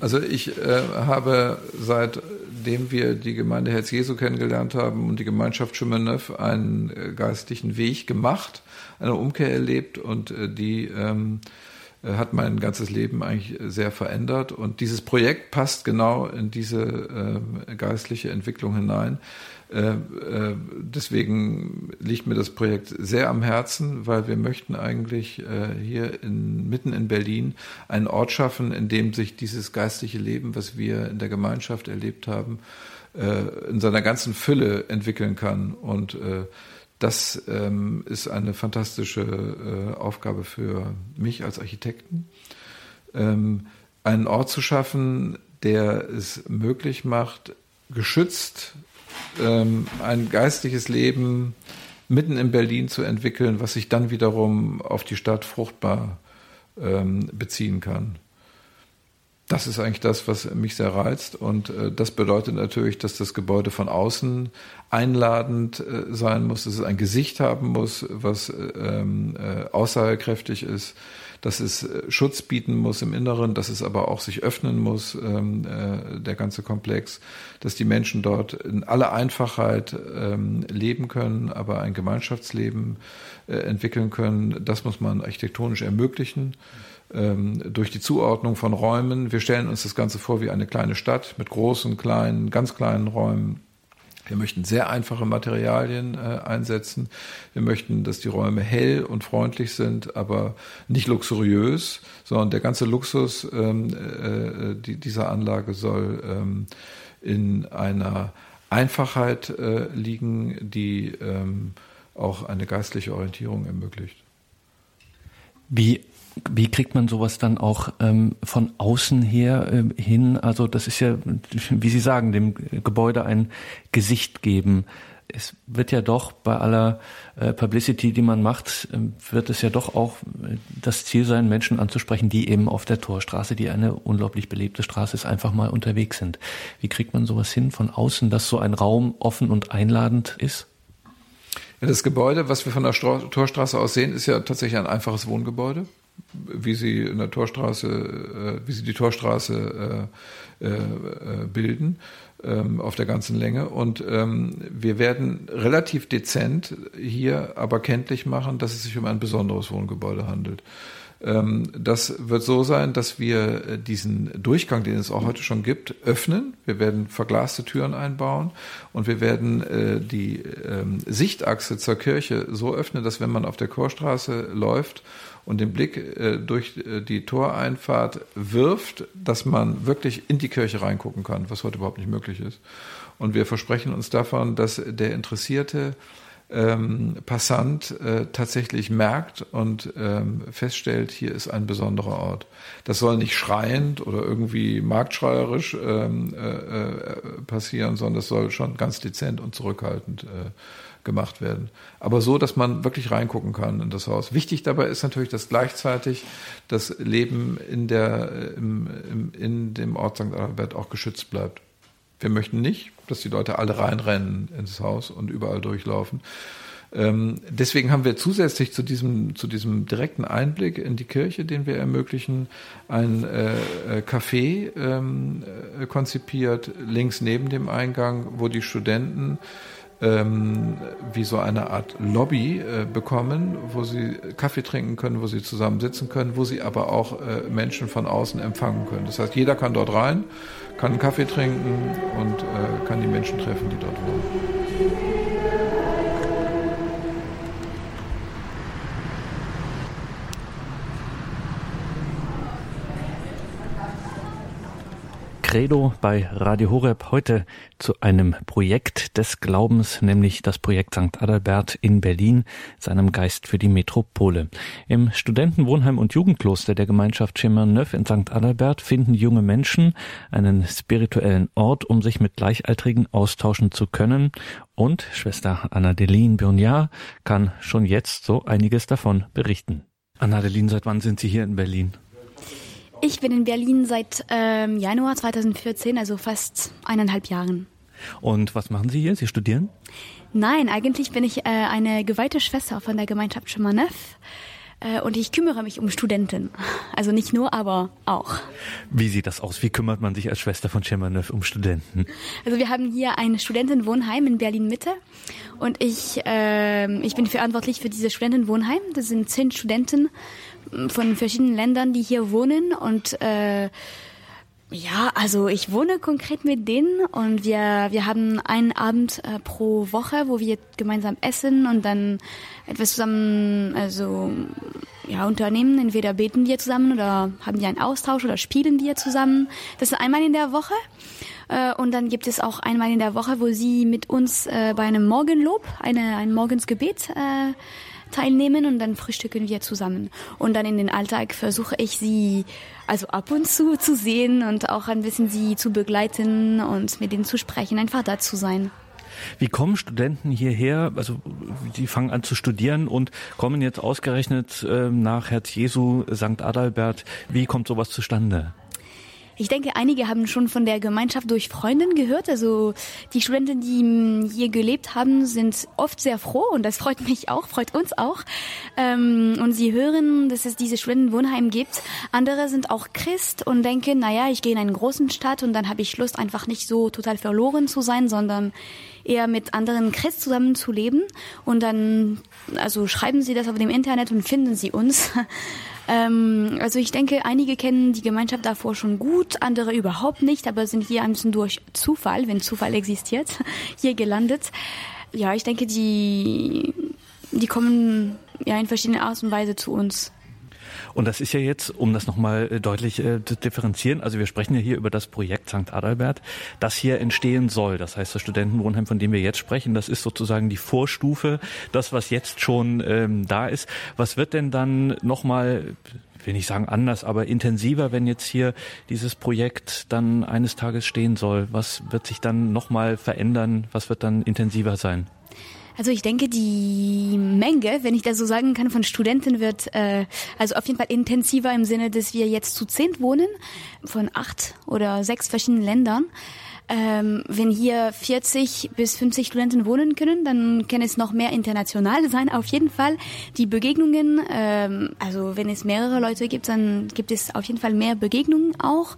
Also ich äh, habe seitdem wir die Gemeinde Herz Jesu kennengelernt haben und die Gemeinschaft Chemin einen äh, geistlichen Weg gemacht, eine Umkehr erlebt und äh, die ähm, äh, hat mein ganzes Leben eigentlich sehr verändert. Und dieses Projekt passt genau in diese äh, geistliche Entwicklung hinein. Äh, äh, deswegen liegt mir das Projekt sehr am Herzen, weil wir möchten eigentlich äh, hier in, mitten in Berlin einen Ort schaffen, in dem sich dieses geistliche Leben, was wir in der Gemeinschaft erlebt haben, in seiner ganzen Fülle entwickeln kann. Und das ähm, ist eine fantastische Aufgabe für mich als Architekten, ähm, einen Ort zu schaffen, der es möglich macht, geschützt ähm, ein geistliches Leben mitten in Berlin zu entwickeln, was sich dann wiederum auf die Stadt fruchtbar ähm, beziehen kann. Das ist eigentlich das, was mich sehr reizt. Und äh, das bedeutet natürlich, dass das Gebäude von außen einladend äh, sein muss, dass es ein Gesicht haben muss, was äh, ähm, äh, aussagekräftig ist dass es äh, Schutz bieten muss im Inneren, dass es aber auch sich öffnen muss, ähm, äh, der ganze Komplex, dass die Menschen dort in aller Einfachheit ähm, leben können, aber ein Gemeinschaftsleben äh, entwickeln können. Das muss man architektonisch ermöglichen ähm, durch die Zuordnung von Räumen. Wir stellen uns das Ganze vor wie eine kleine Stadt mit großen, kleinen, ganz kleinen Räumen wir möchten sehr einfache Materialien äh, einsetzen. Wir möchten, dass die Räume hell und freundlich sind, aber nicht luxuriös, sondern der ganze Luxus ähm, äh, die, dieser Anlage soll ähm, in einer Einfachheit äh, liegen, die ähm, auch eine geistliche Orientierung ermöglicht.
Wie wie kriegt man sowas dann auch ähm, von außen her äh, hin? Also das ist ja, wie Sie sagen, dem Gebäude ein Gesicht geben. Es wird ja doch bei aller äh, Publicity, die man macht, äh, wird es ja doch auch äh, das Ziel sein, Menschen anzusprechen, die eben auf der Torstraße, die eine unglaublich belebte Straße ist, einfach mal unterwegs sind. Wie kriegt man sowas hin von außen, dass so ein Raum offen und einladend ist?
Ja, das Gebäude, was wir von der Stra Torstraße aus sehen, ist ja tatsächlich ein einfaches Wohngebäude wie sie in der Torstraße, äh, wie sie die Torstraße äh, äh, bilden ähm, auf der ganzen Länge. Und ähm, wir werden relativ dezent hier aber kenntlich machen, dass es sich um ein besonderes Wohngebäude handelt. Ähm, das wird so sein, dass wir diesen Durchgang, den es auch heute schon gibt, öffnen. Wir werden verglaste Türen einbauen und wir werden die Sichtachse zur Kirche so öffnen, dass wenn man auf der Chorstraße läuft und den Blick äh, durch äh, die Toreinfahrt wirft, dass man wirklich in die Kirche reingucken kann, was heute überhaupt nicht möglich ist. Und wir versprechen uns davon, dass der interessierte ähm, Passant äh, tatsächlich merkt und ähm, feststellt, hier ist ein besonderer Ort. Das soll nicht schreiend oder irgendwie marktschreierisch ähm, äh, äh, passieren, sondern das soll schon ganz dezent und zurückhaltend äh, gemacht werden. Aber so, dass man wirklich reingucken kann in das Haus. Wichtig dabei ist natürlich, dass gleichzeitig das Leben in, der, im, im, in dem Ort St. Albert auch geschützt bleibt. Wir möchten nicht, dass die Leute alle reinrennen ins Haus und überall durchlaufen. Ähm, deswegen haben wir zusätzlich zu diesem, zu diesem direkten Einblick in die Kirche, den wir ermöglichen, ein äh, äh Café ähm, äh, konzipiert, links neben dem Eingang, wo die Studenten ähm, wie so eine Art Lobby äh, bekommen, wo sie Kaffee trinken können, wo sie zusammen sitzen können, wo sie aber auch äh, Menschen von außen empfangen können. Das heißt, jeder kann dort rein, kann einen Kaffee trinken und äh, kann die Menschen treffen, die dort wohnen.
Credo bei Radio Horeb heute zu einem Projekt des Glaubens, nämlich das Projekt St. Adalbert in Berlin, seinem Geist für die Metropole. Im Studentenwohnheim und Jugendkloster der Gemeinschaft Chemin-Neuf in St. Adalbert finden junge Menschen einen spirituellen Ort, um sich mit Gleichaltrigen austauschen zu können. Und Schwester Anna-Deline Burnard kann schon jetzt so einiges davon berichten. Anna-Deline, seit wann sind Sie hier in Berlin?
Ich bin in Berlin seit ähm, Januar 2014, also fast eineinhalb Jahren.
Und was machen Sie hier? Sie studieren?
Nein, eigentlich bin ich äh, eine geweihte Schwester von der Gemeinschaft Chemanef äh, und ich kümmere mich um Studenten. Also nicht nur, aber auch.
Wie sieht das aus? Wie kümmert man sich als Schwester von Chemanef um Studenten?
Also wir haben hier ein Studentenwohnheim in Berlin Mitte und ich, äh, ich bin verantwortlich für dieses Studentenwohnheim. Das sind zehn Studenten von verschiedenen Ländern, die hier wohnen und äh, ja, also ich wohne konkret mit denen und wir, wir haben einen Abend äh, pro Woche, wo wir gemeinsam essen und dann etwas zusammen, also ja, unternehmen. Entweder beten wir zusammen oder haben wir einen Austausch oder spielen wir zusammen. Das ist einmal in der Woche. Äh, und dann gibt es auch einmal in der Woche, wo sie mit uns äh, bei einem Morgenlob, eine, ein Morgensgebet äh, teilnehmen und dann frühstücken wir zusammen. Und dann in den Alltag versuche ich sie also ab und zu zu sehen und auch ein bisschen sie zu begleiten und mit ihnen zu sprechen, einfach da zu sein.
Wie kommen Studenten hierher? Also die fangen an zu studieren und kommen jetzt ausgerechnet äh, nach Herz Jesu St. Adalbert. Wie kommt sowas zustande?
Ich denke, einige haben schon von der Gemeinschaft durch Freundinnen gehört. Also die Studenten, die hier gelebt haben, sind oft sehr froh und das freut mich auch, freut uns auch. Ähm, und sie hören, dass es diese Studentenwohnheim gibt. Andere sind auch Christ und denken, naja, ich gehe in einen großen Stadt und dann habe ich Lust, einfach nicht so total verloren zu sein, sondern eher mit anderen Christ zusammen zu leben. Und dann, also schreiben sie das auf dem Internet und finden sie uns. [LAUGHS] Ähm, also ich denke, einige kennen die Gemeinschaft davor schon gut, andere überhaupt nicht, aber sind hier ein bisschen durch Zufall, wenn Zufall existiert, [LAUGHS] hier gelandet. Ja, ich denke, die, die kommen ja in verschiedenen Art und Weise zu uns.
Und das ist ja jetzt, um das nochmal äh, deutlich äh, zu differenzieren, also wir sprechen ja hier über das Projekt St. Adalbert, das hier entstehen soll. Das heißt, das Studentenwohnheim, von dem wir jetzt sprechen, das ist sozusagen die Vorstufe, das, was jetzt schon ähm, da ist. Was wird denn dann nochmal will nicht sagen anders, aber intensiver, wenn jetzt hier dieses Projekt dann eines Tages stehen soll? Was wird sich dann nochmal verändern? Was wird dann intensiver sein?
Also ich denke, die Menge, wenn ich das so sagen kann, von Studenten wird äh, also auf jeden Fall intensiver im Sinne, dass wir jetzt zu zehn wohnen von acht oder sechs verschiedenen Ländern. Ähm, wenn hier 40 bis 50 Studenten wohnen können, dann kann es noch mehr international sein. Auf jeden Fall die Begegnungen, ähm, also wenn es mehrere Leute gibt, dann gibt es auf jeden Fall mehr Begegnungen auch.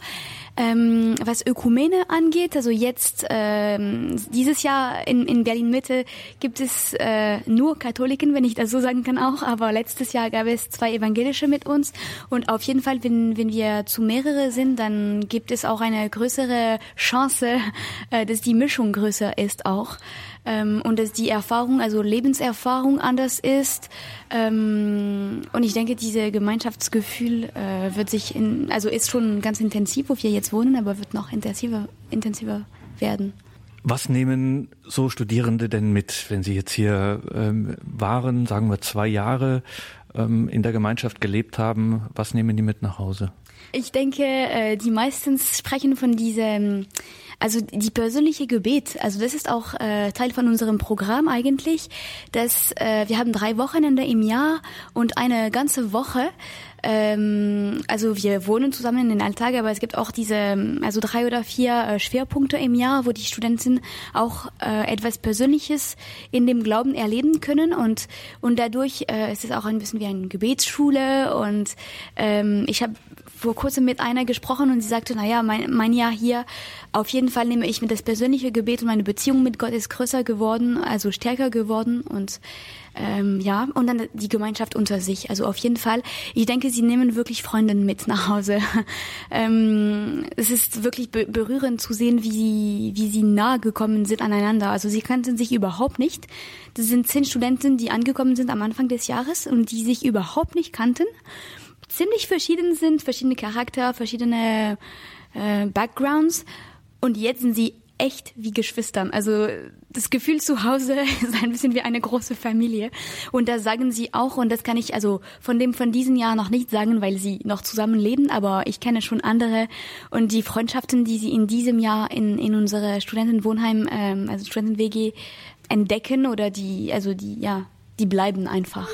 Ähm, was Ökumene angeht, also jetzt ähm, dieses Jahr in, in Berlin Mitte gibt es äh, nur Katholiken, wenn ich das so sagen kann auch, aber letztes Jahr gab es zwei Evangelische mit uns. Und auf jeden Fall, wenn, wenn wir zu mehrere sind, dann gibt es auch eine größere Chance, [LAUGHS] äh, dass die Mischung größer ist auch ähm, und dass die Erfahrung, also Lebenserfahrung anders ist. Ähm, und ich denke, diese Gemeinschaftsgefühl äh, wird sich in, also ist schon ganz intensiv, wo wir jetzt wohnen, aber wird noch intensiver, intensiver werden.
Was nehmen so Studierende denn mit, wenn sie jetzt hier ähm, waren, sagen wir zwei Jahre ähm, in der Gemeinschaft gelebt haben? Was nehmen die mit nach Hause?
Ich denke, äh, die meisten sprechen von diesem also die persönliche Gebet, also das ist auch äh, Teil von unserem Programm eigentlich, dass äh, wir haben drei Wochenende im Jahr und eine ganze Woche. Ähm, also wir wohnen zusammen in den Alltag, aber es gibt auch diese, also drei oder vier äh, Schwerpunkte im Jahr, wo die Studenten auch äh, etwas Persönliches in dem Glauben erleben können. Und und dadurch äh, ist es auch ein bisschen wie eine Gebetsschule. Und ähm, ich habe vor kurzem mit einer gesprochen und sie sagte, na ja, mein, mein Jahr hier, auf jeden Fall nehme ich mir das persönliche Gebet und meine Beziehung mit Gott ist größer geworden, also stärker geworden und ähm, ja, und dann die Gemeinschaft unter sich. Also auf jeden Fall, ich denke, sie nehmen wirklich Freundinnen mit nach Hause. [LAUGHS] ähm, es ist wirklich be berührend zu sehen, wie sie, wie sie nahe gekommen sind aneinander. Also sie kannten sich überhaupt nicht. Das sind zehn Studenten, die angekommen sind am Anfang des Jahres und die sich überhaupt nicht kannten ziemlich verschieden sind, verschiedene Charakter, verschiedene äh, Backgrounds. Und jetzt sind sie echt wie Geschwistern. Also das Gefühl zu Hause [LAUGHS] ist ein bisschen wie eine große Familie. Und da sagen sie auch, und das kann ich also von dem von diesem Jahr noch nicht sagen, weil sie noch zusammen leben, aber ich kenne schon andere. Und die Freundschaften, die sie in diesem Jahr in, in unsere Studentenwohnheim, ähm, also Studenten-WG entdecken oder die, also die, ja, die bleiben einfach.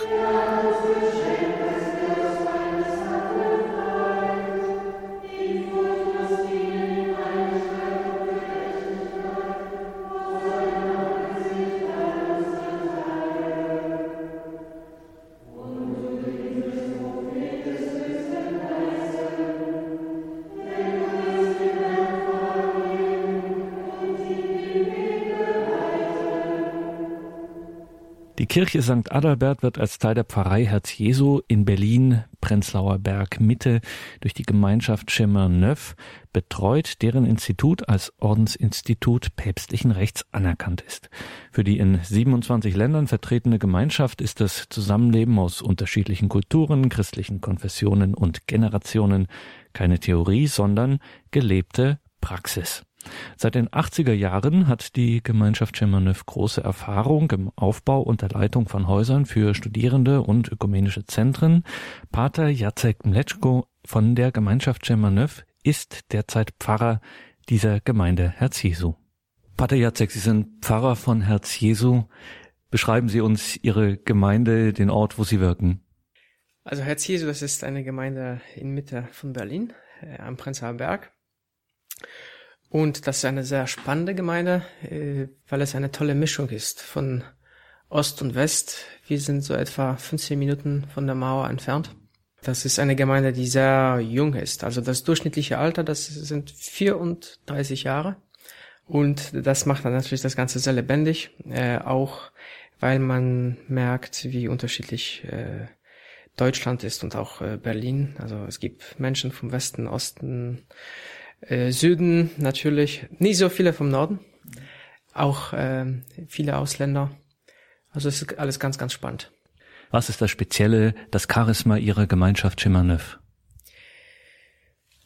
Kirche St. Adalbert wird als Teil der Pfarrei Herz Jesu in Berlin, Prenzlauer Berg Mitte, durch die Gemeinschaft Chemin Neuf betreut, deren Institut als Ordensinstitut päpstlichen Rechts anerkannt ist. Für die in 27 Ländern vertretene Gemeinschaft ist das Zusammenleben aus unterschiedlichen Kulturen, christlichen Konfessionen und Generationen keine Theorie, sondern gelebte Praxis. Seit den 80er Jahren hat die Gemeinschaft Chemanöw große Erfahrung im Aufbau und der Leitung von Häusern für Studierende und ökumenische Zentren. Pater Jacek Mleczko von der Gemeinschaft Chemanöw ist derzeit Pfarrer dieser Gemeinde Herz Jesu. Pater Jacek, Sie sind Pfarrer von Herz Jesu. Beschreiben Sie uns Ihre Gemeinde, den Ort, wo Sie wirken.
Also Herz Jesu, das ist eine Gemeinde in Mitte von Berlin, äh, am Prenzlauer Berg. Und das ist eine sehr spannende Gemeinde, äh, weil es eine tolle Mischung ist von Ost und West. Wir sind so etwa 15 Minuten von der Mauer entfernt. Das ist eine Gemeinde, die sehr jung ist. Also das durchschnittliche Alter, das sind 34 Jahre. Und das macht dann natürlich das Ganze sehr lebendig, äh, auch weil man merkt, wie unterschiedlich äh, Deutschland ist und auch Berlin. Also es gibt Menschen vom Westen, Osten, äh, Süden natürlich, nicht so viele vom Norden, auch äh, viele Ausländer. Also es ist alles ganz, ganz spannend.
Was ist das Spezielle, das Charisma Ihrer Gemeinschaft Schimanev?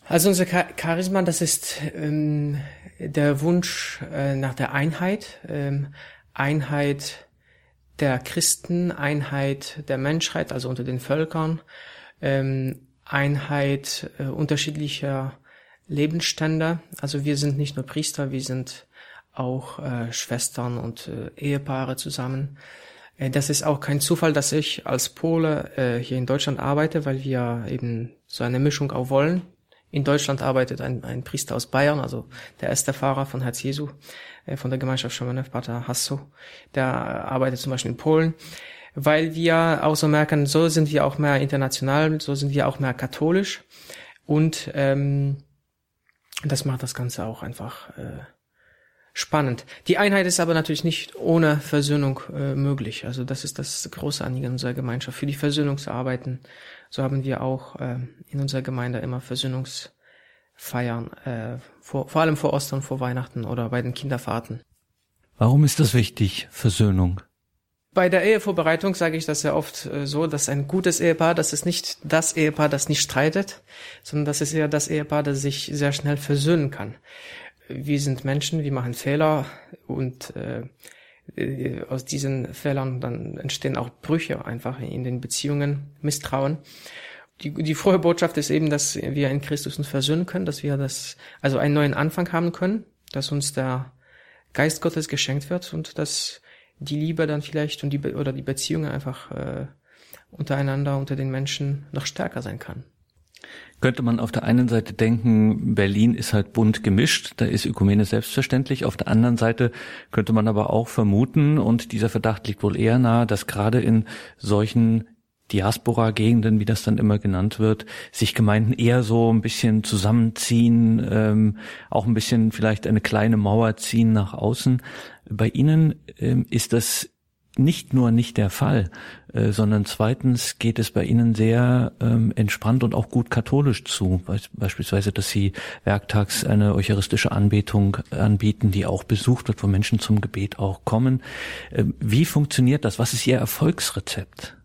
Also unser Charisma, das ist ähm, der Wunsch äh, nach der Einheit, ähm, Einheit der Christen, Einheit der Menschheit, also unter den Völkern, ähm, Einheit äh, unterschiedlicher Lebensstände. Also wir sind nicht nur Priester, wir sind auch äh, Schwestern und äh, Ehepaare zusammen. Äh, das ist auch kein Zufall, dass ich als Pole äh, hier in Deutschland arbeite, weil wir eben so eine Mischung auch wollen. In Deutschland arbeitet ein, ein Priester aus Bayern, also der erste Fahrer von Herz Jesu, äh, von der Gemeinschaft Schamanov, Pater Hasso. Der arbeitet zum Beispiel in Polen weil wir auch so merken, so sind wir auch mehr international, so sind wir auch mehr katholisch und ähm, das macht das Ganze auch einfach äh, spannend. Die Einheit ist aber natürlich nicht ohne Versöhnung äh, möglich. Also das ist das große Anliegen unserer Gemeinschaft, für die Versöhnung zu arbeiten. So haben wir auch äh, in unserer Gemeinde immer Versöhnungsfeiern, äh, vor, vor allem vor Ostern, vor Weihnachten oder bei den Kinderfahrten.
Warum ist das wichtig, Versöhnung?
Bei der Ehevorbereitung sage ich das ja oft äh, so, dass ein gutes Ehepaar, das ist nicht das Ehepaar, das nicht streitet, sondern das ist eher das Ehepaar, das sich sehr schnell versöhnen kann. Wir sind Menschen, wir machen Fehler und äh, äh aus diesen Fehlern dann entstehen auch Brüche einfach in den Beziehungen, Misstrauen. Die, die frohe Botschaft ist eben, dass wir in Christus uns versöhnen können, dass wir das, also einen neuen Anfang haben können, dass uns der Geist Gottes geschenkt wird und dass die Liebe dann vielleicht und die Be oder die Beziehungen einfach äh, untereinander, unter den Menschen noch stärker sein kann.
Könnte man auf der einen Seite denken, Berlin ist halt bunt gemischt, da ist Ökumene selbstverständlich. Auf der anderen Seite könnte man aber auch vermuten, und dieser Verdacht liegt wohl eher nahe, dass gerade in solchen Diaspora-Gegenden, wie das dann immer genannt wird, sich Gemeinden eher so ein bisschen zusammenziehen, ähm, auch ein bisschen vielleicht eine kleine Mauer ziehen nach außen. Bei Ihnen ähm, ist das nicht nur nicht der Fall, äh, sondern zweitens geht es bei Ihnen sehr ähm, entspannt und auch gut katholisch zu. Be beispielsweise, dass Sie werktags eine eucharistische Anbetung anbieten, die auch besucht wird, wo Menschen zum Gebet auch kommen. Äh, wie funktioniert das? Was ist Ihr Erfolgsrezept?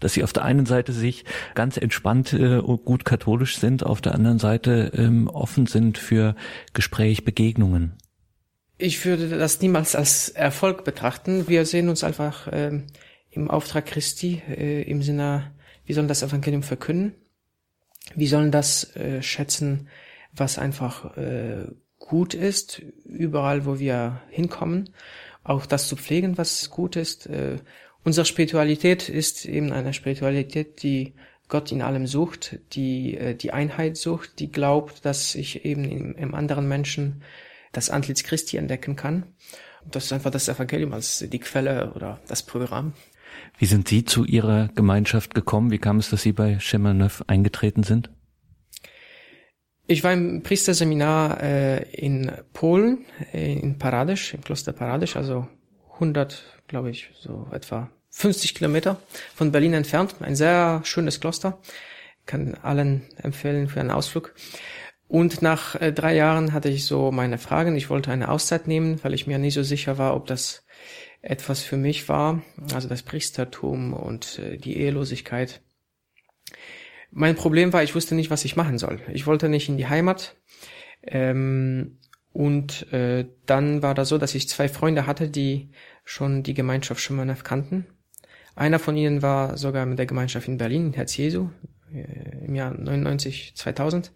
Dass sie auf der einen Seite sich ganz entspannt äh, gut katholisch sind, auf der anderen Seite ähm, offen sind für Gespräch, Begegnungen.
Ich würde das niemals als Erfolg betrachten. Wir sehen uns einfach äh, im Auftrag Christi, äh, im Sinne, wir sollen das Evangelium verkünden. Wir sollen das äh, schätzen, was einfach äh, gut ist, überall, wo wir hinkommen. Auch das zu pflegen, was gut ist. Unsere Spiritualität ist eben eine Spiritualität, die Gott in allem sucht, die äh, die Einheit sucht, die glaubt, dass ich eben im, im anderen Menschen das Antlitz Christi entdecken kann. Das ist einfach das Evangelium als die Quelle oder das Programm.
Wie sind Sie zu Ihrer Gemeinschaft gekommen? Wie kam es, dass Sie bei Chemerneuf eingetreten sind?
Ich war im Priesterseminar äh, in Polen, äh, in Paradisch, im Kloster Paradisch, also 100, glaube ich, so etwa 50 Kilometer von Berlin entfernt. Ein sehr schönes Kloster. Kann allen empfehlen für einen Ausflug. Und nach äh, drei Jahren hatte ich so meine Fragen. Ich wollte eine Auszeit nehmen, weil ich mir nicht so sicher war, ob das etwas für mich war. Also das Priestertum und äh, die Ehelosigkeit. Mein Problem war, ich wusste nicht, was ich machen soll. Ich wollte nicht in die Heimat. Ähm, und äh, dann war das so, dass ich zwei Freunde hatte, die schon die Gemeinschaft Schumann kannten. Einer von ihnen war sogar mit der Gemeinschaft in Berlin, Herz Jesu, äh, im Jahr 99, 2000.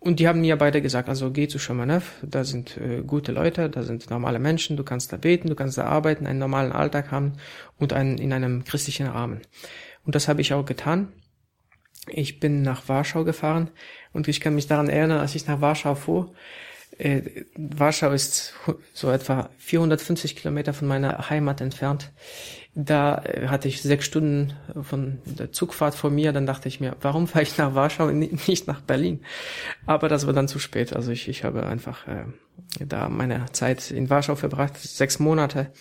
Und die haben mir beide gesagt, also geh zu Shomanev, da sind äh, gute Leute, da sind normale Menschen, du kannst da beten, du kannst da arbeiten, einen normalen Alltag haben und einen, in einem christlichen Rahmen. Und das habe ich auch getan. Ich bin nach Warschau gefahren und ich kann mich daran erinnern, als ich nach Warschau fuhr, äh, Warschau ist so etwa 450 Kilometer von meiner Heimat entfernt. Da äh, hatte ich sechs Stunden von der Zugfahrt vor mir. Dann dachte ich mir, warum fahre ich nach Warschau und nicht nach Berlin? Aber das war dann zu spät. Also ich, ich habe einfach äh, da meine Zeit in Warschau verbracht, sechs Monate,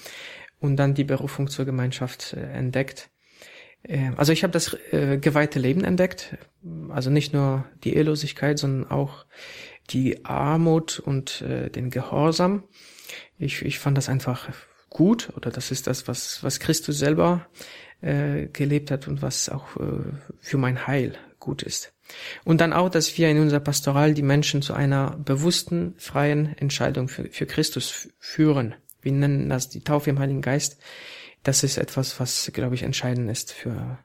und dann die Berufung zur Gemeinschaft äh, entdeckt. Äh, also ich habe das äh, geweihte Leben entdeckt. Also nicht nur die Ehelosigkeit, sondern auch die Armut und äh, den Gehorsam. Ich, ich fand das einfach gut oder das ist das, was, was Christus selber äh, gelebt hat und was auch äh, für mein Heil gut ist. Und dann auch, dass wir in unserer Pastoral die Menschen zu einer bewussten, freien Entscheidung für, für Christus führen. Wir nennen das die Taufe im Heiligen Geist. Das ist etwas, was, glaube ich, entscheidend ist für,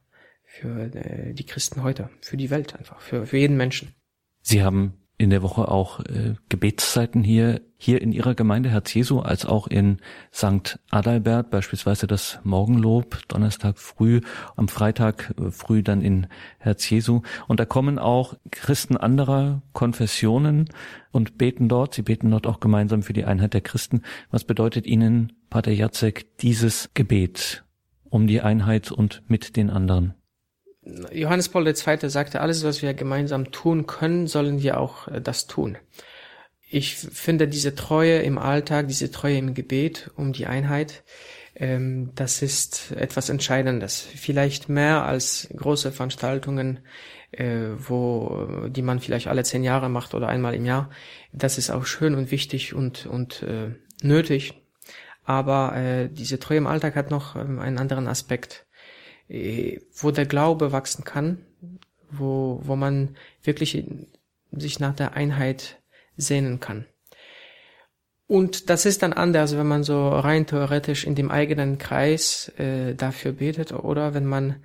für äh, die Christen heute, für die Welt einfach, für, für jeden Menschen.
Sie haben in der Woche auch äh, Gebetszeiten hier, hier in Ihrer Gemeinde Herz Jesu, als auch in St. Adalbert, beispielsweise das Morgenlob, Donnerstag früh, am Freitag äh, früh dann in Herz Jesu. Und da kommen auch Christen anderer Konfessionen und beten dort. Sie beten dort auch gemeinsam für die Einheit der Christen. Was bedeutet Ihnen, Pater Jacek, dieses Gebet um die Einheit und mit den anderen?
Johannes Paul II. sagte, alles, was wir gemeinsam tun können, sollen wir auch äh, das tun. Ich finde diese Treue im Alltag, diese Treue im Gebet um die Einheit, ähm, das ist etwas Entscheidendes. Vielleicht mehr als große Veranstaltungen, äh, wo die man vielleicht alle zehn Jahre macht oder einmal im Jahr. Das ist auch schön und wichtig und und äh, nötig. Aber diese Treue im Alltag hat noch ähm, einen anderen Aspekt. Äh, wo der Glaube wachsen kann, wo, wo man wirklich sich nach der Einheit sehnen kann. Und das ist dann anders, wenn man so rein theoretisch in dem eigenen Kreis äh, dafür betet oder wenn man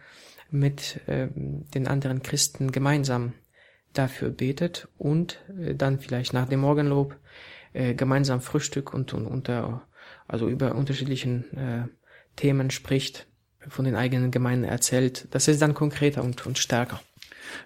mit äh, den anderen Christen gemeinsam dafür betet und äh, dann vielleicht nach dem Morgenlob äh, gemeinsam Frühstück und, und unter also über unterschiedlichen äh, Themen spricht von den eigenen Gemeinden erzählt. Das ist dann konkreter und, und stärker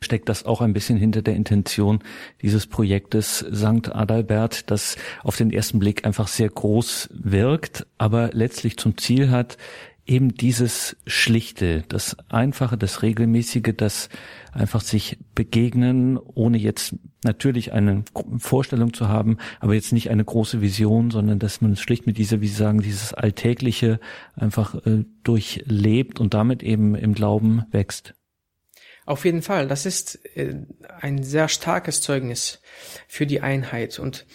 steckt das auch ein bisschen hinter der Intention dieses Projektes St. Adalbert, das auf den ersten Blick einfach sehr groß wirkt, aber letztlich zum Ziel hat, eben dieses Schlichte, das Einfache, das Regelmäßige, das einfach sich begegnen, ohne jetzt natürlich eine Vorstellung zu haben, aber jetzt nicht eine große Vision, sondern dass man es schlicht mit dieser, wie Sie sagen, dieses Alltägliche einfach äh, durchlebt und damit eben im Glauben wächst.
Auf jeden Fall, das ist äh, ein sehr starkes Zeugnis für die Einheit und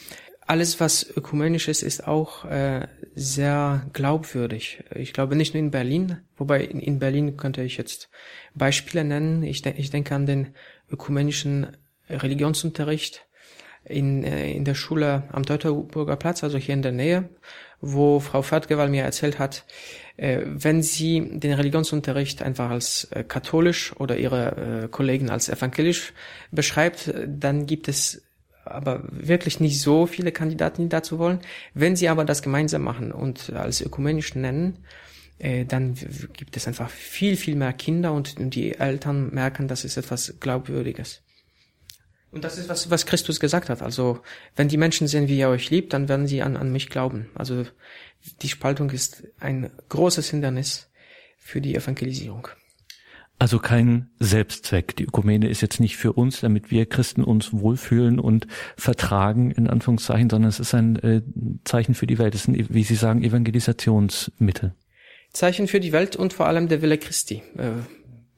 alles, was ökumenisch ist, ist auch äh, sehr glaubwürdig. Ich glaube nicht nur in Berlin, wobei in, in Berlin könnte ich jetzt Beispiele nennen. Ich, de ich denke an den ökumenischen Religionsunterricht in, äh, in der Schule am Teutoburger Platz, also hier in der Nähe, wo Frau Fertgewal mir erzählt hat, äh, wenn sie den Religionsunterricht einfach als äh, katholisch oder ihre äh, Kollegen als evangelisch beschreibt, dann gibt es aber wirklich nicht so viele Kandidaten, dazu wollen. Wenn sie aber das gemeinsam machen und als ökumenisch nennen, dann gibt es einfach viel, viel mehr Kinder und die Eltern merken, das ist etwas Glaubwürdiges. Und das ist, was, was Christus gesagt hat. Also, wenn die Menschen sehen, wie er euch liebt, dann werden sie an, an mich glauben. Also, die Spaltung ist ein großes Hindernis für die Evangelisierung.
Also kein Selbstzweck. Die Ökumene ist jetzt nicht für uns, damit wir Christen uns wohlfühlen und vertragen, in Anführungszeichen, sondern es ist ein äh, Zeichen für die Welt. Es ist ein, wie Sie sagen, Evangelisationsmittel.
Zeichen für die Welt und vor allem der Wille Christi. Äh,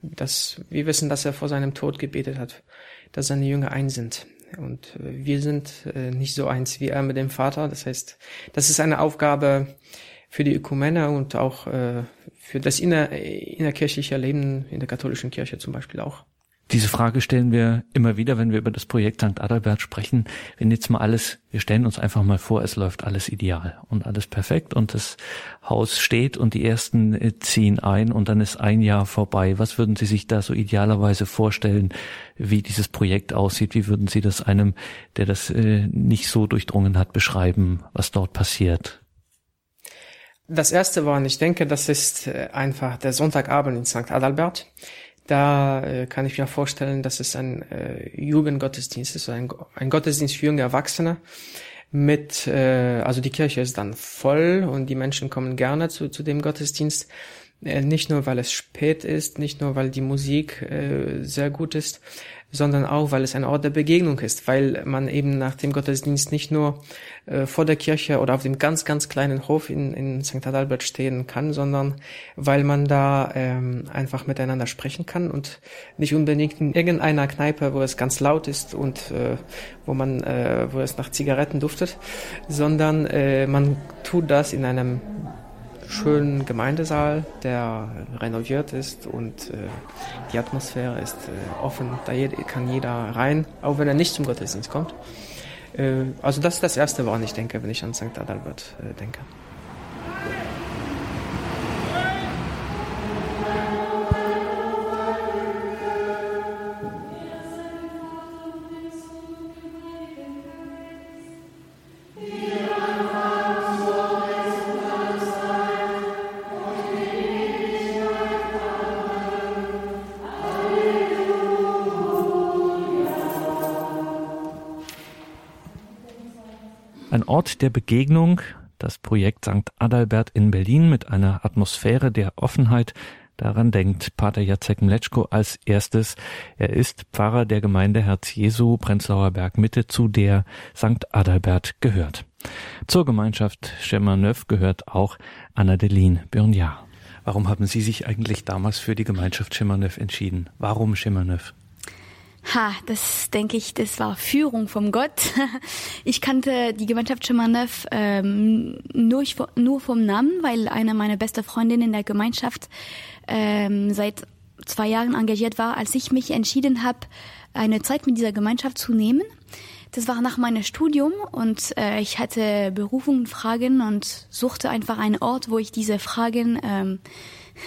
das, wir wissen, dass er vor seinem Tod gebetet hat dass seine Jünger eins sind. Und äh, wir sind äh, nicht so eins wie er mit dem Vater. Das heißt, das ist eine Aufgabe für die Ökumene und auch für das inner, innerkirchliche Leben in der katholischen Kirche zum Beispiel auch.
Diese Frage stellen wir immer wieder, wenn wir über das Projekt St. Adalbert sprechen. Wenn jetzt mal alles, wir stellen uns einfach mal vor, es läuft alles ideal und alles perfekt und das Haus steht und die ersten äh, ziehen ein und dann ist ein Jahr vorbei. Was würden Sie sich da so idealerweise vorstellen, wie dieses Projekt aussieht? Wie würden Sie das einem, der das äh, nicht so durchdrungen hat, beschreiben, was dort passiert?
Das erste war, ich denke, das ist äh, einfach der Sonntagabend in St. Adalbert. Da äh, kann ich mir vorstellen, dass es ein äh, Jugendgottesdienst ist, ein, Gottesdienst für junge Erwachsene mit, äh, also die Kirche ist dann voll und die Menschen kommen gerne zu, zu dem Gottesdienst. Nicht nur, weil es spät ist, nicht nur, weil die Musik sehr gut ist, sondern auch, weil es ein Ort der Begegnung ist, weil man eben nach dem Gottesdienst nicht nur äh, vor der Kirche oder auf dem ganz, ganz kleinen Hof in, in St. Adalbert stehen kann, sondern weil man da ähm, einfach miteinander sprechen kann und nicht unbedingt in irgendeiner Kneipe, wo es ganz laut ist und äh, wo man, äh, wo es nach Zigaretten duftet, sondern äh, man tut das in einem schönen Gemeindesaal, der renoviert ist und äh, die Atmosphäre ist äh, offen. Da kann jeder rein, auch wenn er nicht zum Gottesdienst kommt. Äh, also das ist das Erste, woran ich denke, wenn ich an St. Adalbert äh, denke.
Ort der Begegnung, das Projekt St. Adalbert in Berlin mit einer Atmosphäre der Offenheit. Daran denkt Pater Jacek Mleczko als erstes. Er ist Pfarrer der Gemeinde Herz Jesu Prenzlauer Berg Mitte, zu der St. Adalbert gehört. Zur Gemeinschaft Chemin-Neuf gehört auch Anna-Deline Byrnja. Warum haben Sie sich eigentlich damals für die Gemeinschaft Chemin-Neuf entschieden? Warum Chemin-Neuf?
Ha, das denke ich, das war Führung vom Gott. [LAUGHS] Ich kannte die Gemeinschaft Schemanev ähm, nur, nur vom Namen, weil eine meiner besten Freundinnen in der Gemeinschaft ähm, seit zwei Jahren engagiert war, als ich mich entschieden habe, eine Zeit mit dieser Gemeinschaft zu nehmen. Das war nach meinem Studium und äh, ich hatte Berufungen, Fragen und suchte einfach einen Ort, wo ich diese Fragen ähm,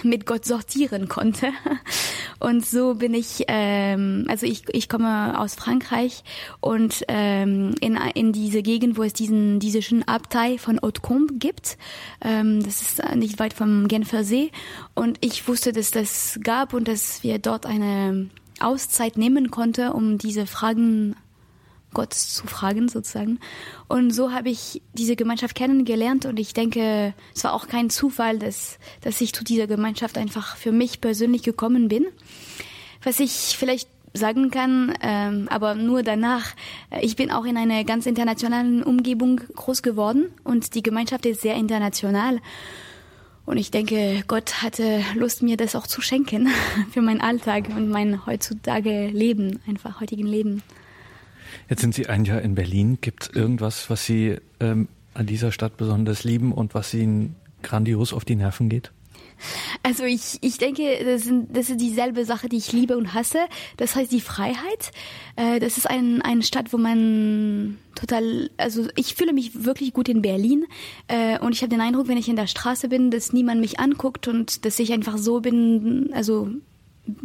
mit Gott sortieren konnte. Und so bin ich, ähm, also ich, ich komme aus Frankreich und ähm, in, in diese Gegend, wo es diesen, diese schöne Abtei von Hautecombe gibt. Ähm, das ist nicht weit vom Genfer See. Und ich wusste, dass das gab und dass wir dort eine Auszeit nehmen konnte, um diese Fragen Gott zu fragen sozusagen. Und so habe ich diese Gemeinschaft kennengelernt und ich denke, es war auch kein Zufall, dass, dass ich zu dieser Gemeinschaft einfach für mich persönlich gekommen bin. Was ich vielleicht sagen kann, ähm, aber nur danach. Äh, ich bin auch in einer ganz internationalen Umgebung groß geworden und die Gemeinschaft ist sehr international. Und ich denke, Gott hatte Lust, mir das auch zu schenken [LAUGHS] für meinen Alltag und mein heutzutage Leben, einfach heutigen Leben.
Jetzt sind Sie ein Jahr in Berlin. Gibt es irgendwas, was Sie ähm, an dieser Stadt besonders lieben und was Ihnen grandios auf die Nerven geht?
Also ich, ich denke, das, sind, das ist dieselbe Sache, die ich liebe und hasse. Das heißt die Freiheit. Äh, das ist ein, eine Stadt, wo man total, also ich fühle mich wirklich gut in Berlin äh, und ich habe den Eindruck, wenn ich in der Straße bin, dass niemand mich anguckt und dass ich einfach so bin, also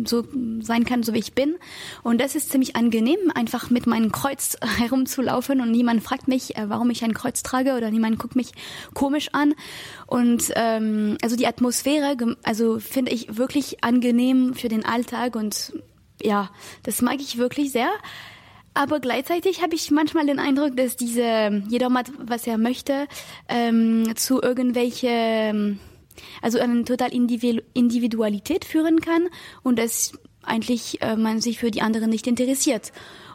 so sein kann, so wie ich bin. Und das ist ziemlich angenehm, einfach mit meinem Kreuz [LAUGHS] herumzulaufen und niemand fragt mich, äh, warum ich ein Kreuz trage oder niemand guckt mich komisch an. Und ähm, also die Atmosphäre, also finde ich wirklich angenehm für den Alltag und ja, das mag ich wirklich sehr. Aber gleichzeitig habe ich manchmal den Eindruck, dass diese jeder macht, was er möchte, ähm, zu irgendwelche also eine total Individualität führen kann und dass eigentlich äh, man sich für die anderen nicht interessiert.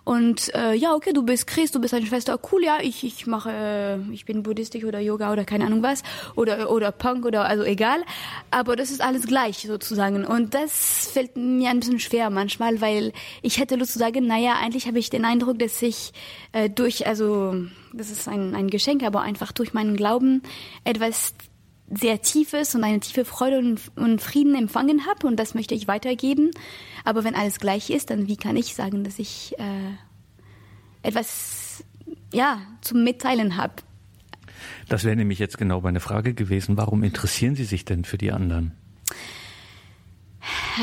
Und äh, ja, okay, du bist Christ, du bist eine Schwester, cool, ja, ich, ich mache, äh, ich bin buddhistisch oder Yoga oder keine Ahnung was oder oder Punk oder also egal, aber das ist alles gleich sozusagen und das fällt mir ein bisschen schwer manchmal, weil ich hätte Lust zu sagen, naja, eigentlich habe ich den Eindruck, dass ich äh, durch, also das ist ein, ein Geschenk, aber einfach durch meinen Glauben etwas sehr tiefes und eine tiefe Freude und, und Frieden empfangen habe und das möchte ich weitergeben. Aber wenn alles gleich ist, dann wie kann ich sagen, dass ich äh, etwas ja zum Mitteilen habe?
Das wäre nämlich jetzt genau meine Frage gewesen. Warum interessieren Sie sich denn für die anderen?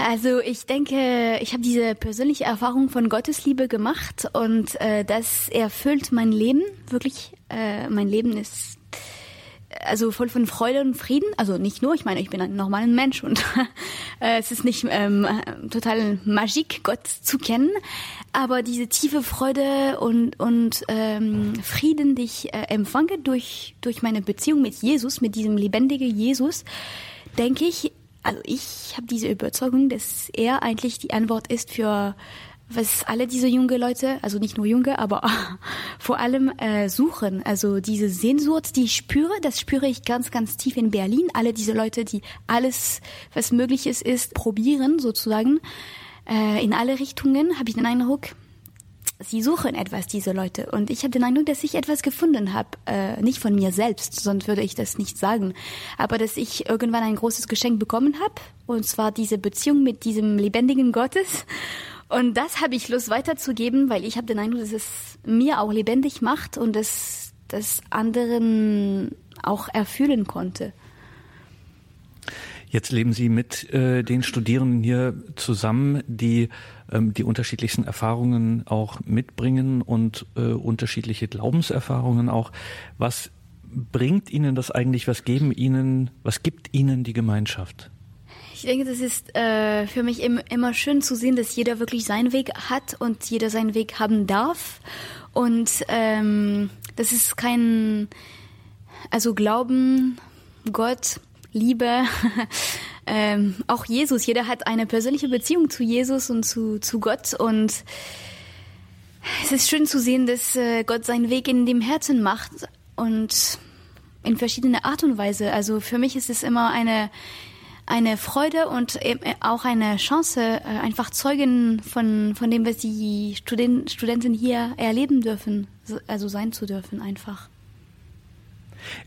Also ich denke, ich habe diese persönliche Erfahrung von Gottes Liebe gemacht und äh, das erfüllt mein Leben wirklich. Äh, mein Leben ist also voll von Freude und Frieden. Also nicht nur, ich meine, ich bin ein normaler Mensch und [LAUGHS] äh, es ist nicht ähm, total Magik, Gott zu kennen, aber diese tiefe Freude und, und ähm, Frieden, die ich äh, empfange durch, durch meine Beziehung mit Jesus, mit diesem lebendigen Jesus, denke ich, also ich habe diese Überzeugung, dass er eigentlich die Antwort ist für was alle diese junge Leute, also nicht nur junge, aber [LAUGHS] vor allem äh, suchen. Also diese Sehnsucht, die ich spüre, das spüre ich ganz, ganz tief in Berlin. Alle diese Leute, die alles, was möglich ist, ist probieren sozusagen. Äh, in alle Richtungen habe ich den Eindruck, sie suchen etwas, diese Leute. Und ich habe den Eindruck, dass ich etwas gefunden habe. Äh, nicht von mir selbst, sonst würde ich das nicht sagen. Aber dass ich irgendwann ein großes Geschenk bekommen habe. Und zwar diese Beziehung mit diesem lebendigen Gottes. Und das habe ich Lust weiterzugeben, weil ich habe den Eindruck, dass es mir auch lebendig macht und es das anderen auch erfüllen konnte.
Jetzt leben Sie mit äh, den Studierenden hier zusammen, die ähm, die unterschiedlichsten Erfahrungen auch mitbringen und äh, unterschiedliche Glaubenserfahrungen auch. Was bringt Ihnen das eigentlich? Was geben Ihnen, was gibt Ihnen die Gemeinschaft?
Ich denke, das ist äh, für mich im, immer schön zu sehen, dass jeder wirklich seinen Weg hat und jeder seinen Weg haben darf. Und ähm, das ist kein, also Glauben, Gott, Liebe, [LAUGHS] ähm, auch Jesus. Jeder hat eine persönliche Beziehung zu Jesus und zu, zu Gott. Und es ist schön zu sehen, dass äh, Gott seinen Weg in dem Herzen macht und in verschiedene Art und Weise. Also für mich ist es immer eine eine Freude und auch eine Chance, äh, einfach Zeugen von, von dem, was die Studenten, Studenten hier erleben dürfen, also sein zu dürfen einfach.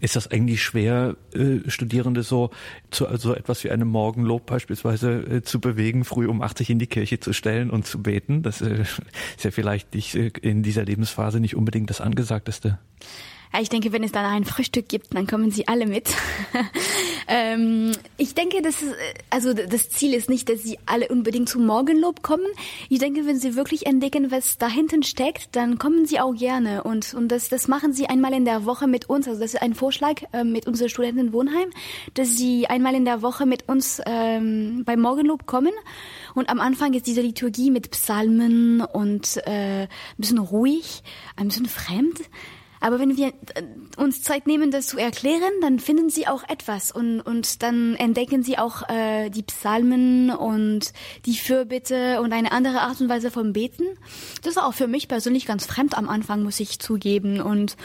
Ist das eigentlich schwer, äh, Studierende so zu also etwas wie einem Morgenlob beispielsweise äh, zu bewegen, früh um 80 in die Kirche zu stellen und zu beten? Das ist ja vielleicht nicht, in dieser Lebensphase nicht unbedingt das Angesagteste.
Ich denke, wenn es dann ein Frühstück gibt, dann kommen sie alle mit. [LAUGHS] ähm, ich denke, das ist, also das Ziel ist nicht, dass sie alle unbedingt zum Morgenlob kommen. Ich denke, wenn sie wirklich entdecken, was da hinten steckt, dann kommen sie auch gerne und und das das machen sie einmal in der Woche mit uns. Also das ist ein Vorschlag äh, mit unserem Studentenwohnheim, dass sie einmal in der Woche mit uns ähm, beim Morgenlob kommen. Und am Anfang ist diese Liturgie mit Psalmen und äh, ein bisschen ruhig, ein bisschen fremd. Aber wenn wir äh, uns Zeit nehmen, das zu erklären, dann finden sie auch etwas und, und dann entdecken sie auch äh, die Psalmen und die Fürbitte und eine andere Art und Weise vom Beten. Das ist auch für mich persönlich ganz fremd am Anfang, muss ich zugeben. Und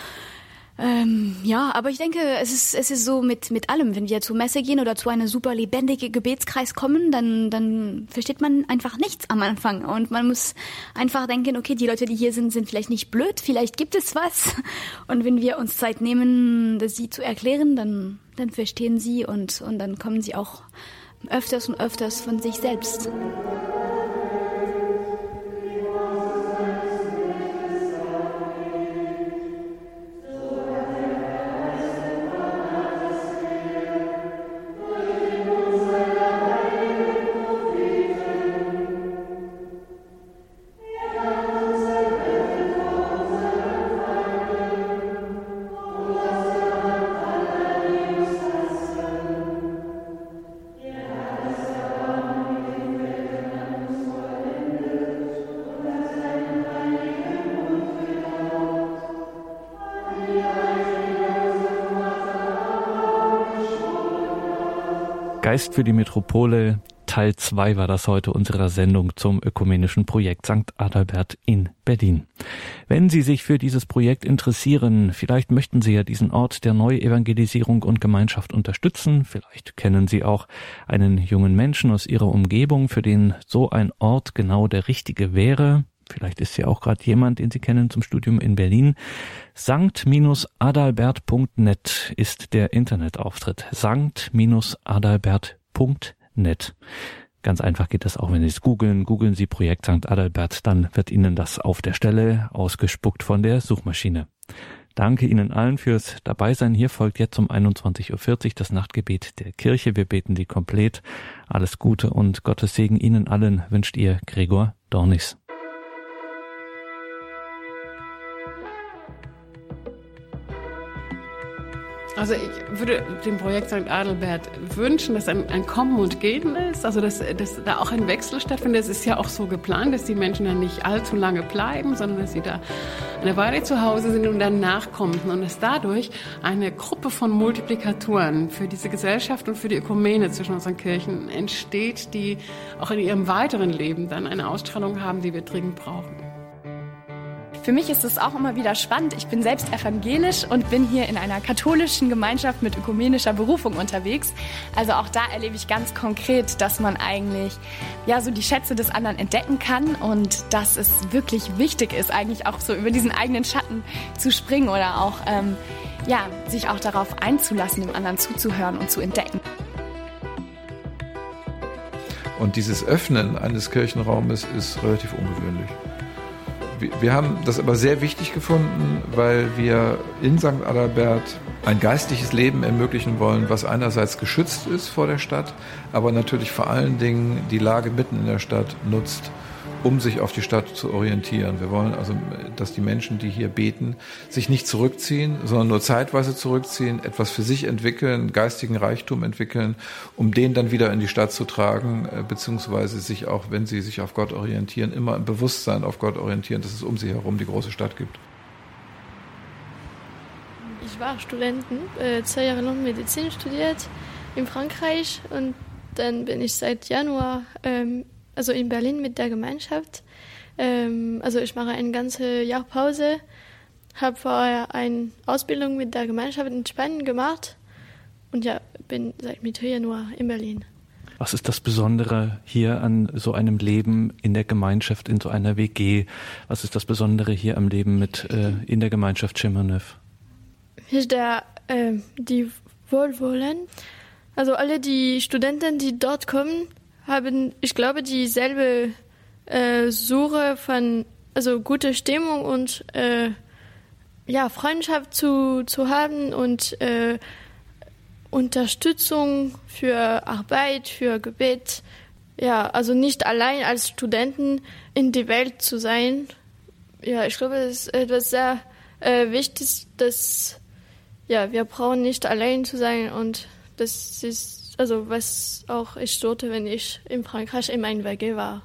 ähm, ja, aber ich denke, es ist, es ist so mit, mit allem. Wenn wir zur Messe gehen oder zu einem super lebendigen Gebetskreis kommen, dann, dann versteht man einfach nichts am Anfang. Und man muss einfach denken, okay, die Leute, die hier sind, sind vielleicht nicht blöd, vielleicht gibt es was. Und wenn wir uns Zeit nehmen, das sie zu erklären, dann, dann verstehen sie und, und dann kommen sie auch öfters und öfters von sich selbst.
Geist für die Metropole Teil 2 war das heute unserer Sendung zum ökumenischen Projekt St. Adalbert in Berlin. Wenn Sie sich für dieses Projekt interessieren, vielleicht möchten Sie ja diesen Ort der Neuevangelisierung und Gemeinschaft unterstützen, vielleicht kennen Sie auch einen jungen Menschen aus Ihrer Umgebung, für den so ein Ort genau der richtige wäre, Vielleicht ist ja auch gerade jemand, den Sie kennen zum Studium in Berlin. Sankt-adalbert.net ist der Internetauftritt. Sankt-adalbert.net. Ganz einfach geht das auch, wenn Sie es googeln. Googeln Sie Projekt St. Adalbert, dann wird Ihnen das auf der Stelle ausgespuckt von der Suchmaschine. Danke Ihnen allen fürs Dabeisein. Hier folgt jetzt um 21.40 Uhr das Nachtgebet der Kirche. Wir beten die komplett. Alles Gute und Gottes Segen Ihnen allen wünscht Ihr Gregor Dornis.
Also ich würde dem Projekt St. Adelbert wünschen, dass ein, ein Kommen und Gehen ist, also dass, dass da auch ein Wechsel stattfindet. Es ist ja auch so geplant, dass die Menschen dann nicht allzu lange bleiben, sondern dass sie da eine Weile zu Hause sind und dann nachkommen und dass dadurch eine Gruppe von Multiplikatoren für diese Gesellschaft und für die Ökumene zwischen unseren Kirchen entsteht, die auch in ihrem weiteren Leben dann eine Ausstrahlung haben, die wir dringend brauchen.
Für mich ist es auch immer wieder spannend. Ich bin selbst evangelisch und bin hier in einer katholischen Gemeinschaft mit ökumenischer Berufung unterwegs. Also auch da erlebe ich ganz konkret, dass man eigentlich ja so die Schätze des anderen entdecken kann und dass es wirklich wichtig ist, eigentlich auch so über diesen eigenen Schatten zu springen oder auch ähm, ja sich auch darauf einzulassen, dem anderen zuzuhören und zu entdecken.
Und dieses Öffnen eines Kirchenraumes ist relativ ungewöhnlich wir haben das aber sehr wichtig gefunden, weil wir in St. Adalbert ein geistliches Leben ermöglichen wollen, was einerseits geschützt ist vor der Stadt, aber natürlich vor allen Dingen die Lage mitten in der Stadt nutzt, um sich auf die Stadt zu orientieren. Wir wollen also, dass die Menschen, die hier beten, sich nicht zurückziehen, sondern nur zeitweise zurückziehen, etwas für sich entwickeln, geistigen Reichtum entwickeln, um den dann wieder in die Stadt zu tragen, äh, beziehungsweise sich auch, wenn sie sich auf Gott orientieren, immer im Bewusstsein auf Gott orientieren, dass es um sie herum die große Stadt gibt.
Ich war Studentin, äh, zwei Jahre lang Medizin studiert in Frankreich und dann bin ich seit Januar ähm, also in Berlin mit der Gemeinschaft. Ähm, also ich mache eine ganze Jahr Pause, habe vorher eine Ausbildung mit der Gemeinschaft in Spanien gemacht und ja, bin seit Mitte Januar in Berlin.
Was ist das Besondere hier an so einem Leben in der Gemeinschaft, in so einer WG? Was ist das Besondere hier am Leben mit äh, in der Gemeinschaft?
Hier ist der, äh, die Wohlwollen. Also alle die Studenten, die dort kommen, haben, ich glaube, dieselbe äh, Suche von, also gute Stimmung und äh, ja, Freundschaft zu, zu haben und äh, Unterstützung für Arbeit, für Gebet. Ja, also nicht allein als Studenten in die Welt zu sein. Ja, ich glaube, es ist etwas sehr äh, wichtig, dass ja, wir brauchen nicht allein zu sein und das ist also was auch ich sollte, wenn ich in Frankreich in meinem WG war.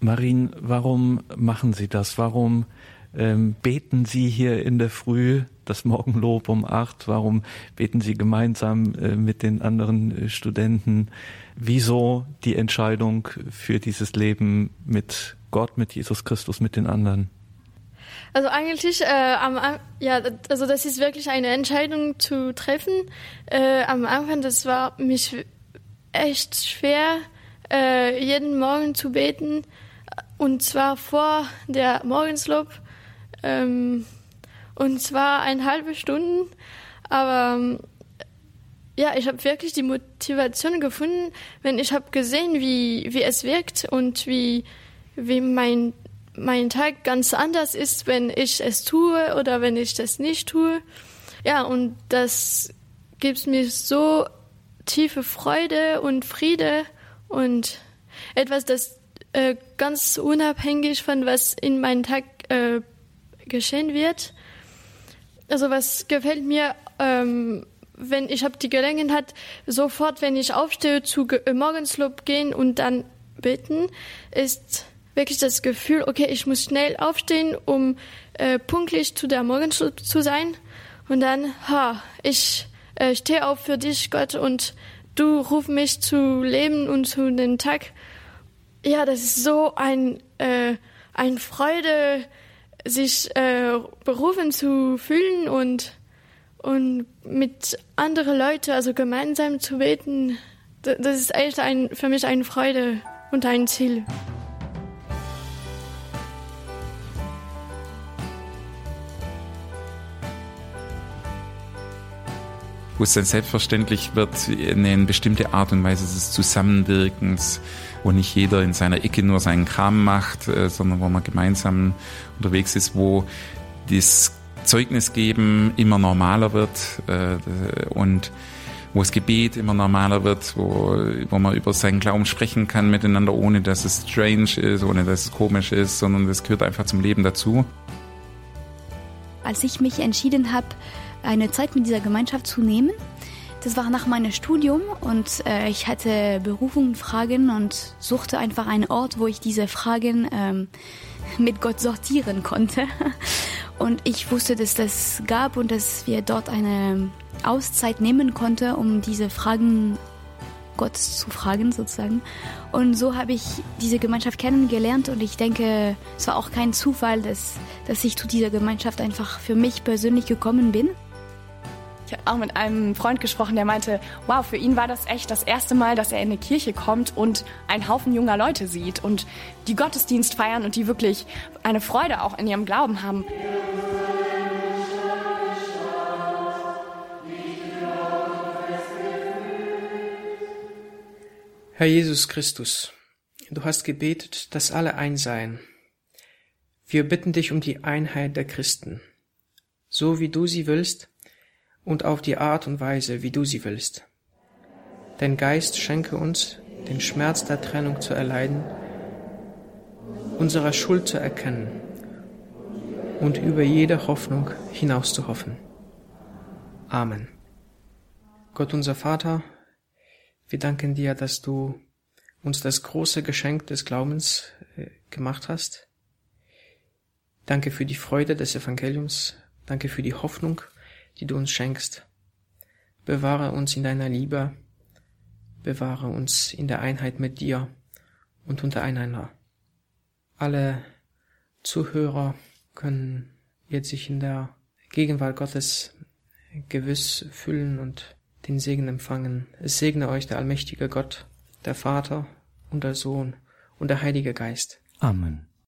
Marine, warum machen Sie das? Warum ähm, beten Sie hier in der Früh das Morgenlob um acht? Warum beten Sie gemeinsam äh, mit den anderen äh, Studenten? Wieso die Entscheidung für dieses Leben mit Gott, mit Jesus Christus, mit den anderen?
Also eigentlich, äh, am, ja, also das ist wirklich eine Entscheidung zu treffen. Äh, am Anfang, das war mich echt schwer, äh, jeden Morgen zu beten. Und zwar vor der Morgenslob. Ähm, und zwar eine halbe Stunde. Aber ähm, ja, ich habe wirklich die Motivation gefunden, wenn ich habe gesehen, wie, wie es wirkt und wie, wie mein, mein Tag ganz anders ist, wenn ich es tue oder wenn ich das nicht tue. Ja, und das gibt mir so tiefe Freude und Friede und etwas, das äh, ganz unabhängig von was in meinem Tag äh, geschehen wird. Also was gefällt mir, ähm, wenn ich habe die Gelegenheit, sofort, wenn ich aufstehe, zu äh, Morgenslob gehen und dann beten, ist wirklich das Gefühl, okay, ich muss schnell aufstehen, um äh, pünktlich zu der Morgenslob zu sein. Und dann, ha, ich äh, stehe auf für dich, Gott, und du ruf mich zu leben und zu den Tag. Ja, das ist so ein, äh, ein Freude, sich äh, berufen zu fühlen und, und mit anderen Leuten, also gemeinsam zu beten, das ist echt ein, für mich eine Freude und ein Ziel.
Wo es dann selbstverständlich wird, eine bestimmte Art und Weise des Zusammenwirkens, wo nicht jeder in seiner Ecke nur seinen Kram macht, äh, sondern wo man gemeinsam unterwegs ist, wo das Zeugnis geben immer normaler wird äh, und wo das Gebet immer normaler wird, wo, wo man über seinen Glauben sprechen kann miteinander, ohne dass es strange ist, ohne dass es komisch ist, sondern das gehört einfach zum Leben dazu.
Als ich mich entschieden habe, eine Zeit mit dieser Gemeinschaft zu nehmen. Das war nach meinem Studium und äh, ich hatte Berufungen, Fragen und suchte einfach einen Ort, wo ich diese Fragen ähm, [LAUGHS] mit Gott sortieren konnte. [LAUGHS] Und ich wusste, dass das gab und dass wir dort eine Auszeit nehmen konnte, um diese Fragen Gott zu fragen sozusagen. Und so habe ich diese Gemeinschaft kennengelernt und ich denke, es war auch kein Zufall, dass, dass ich zu dieser Gemeinschaft einfach für mich persönlich gekommen bin.
Auch mit einem Freund gesprochen, der meinte, wow, für ihn war das echt das erste Mal, dass er in eine Kirche kommt und einen Haufen junger Leute sieht und die Gottesdienst feiern und die wirklich eine Freude auch in ihrem Glauben haben.
Herr Jesus Christus, du hast gebetet, dass alle eins seien. Wir bitten dich um die Einheit der Christen. So wie du sie willst, und auf die Art und Weise, wie du sie willst. Dein Geist schenke uns, den Schmerz der Trennung zu erleiden, unserer Schuld zu erkennen und über jede Hoffnung hinaus zu hoffen. Amen. Gott unser Vater, wir danken dir, dass du uns das große Geschenk des Glaubens äh, gemacht hast. Danke für die Freude des Evangeliums. Danke für die Hoffnung die du uns schenkst. Bewahre uns in deiner Liebe, bewahre uns in der Einheit mit dir und untereinander. Alle Zuhörer können jetzt sich in der Gegenwart Gottes gewiss fühlen und den Segen empfangen. Es segne euch der allmächtige Gott, der Vater und der Sohn und der Heilige Geist.
Amen.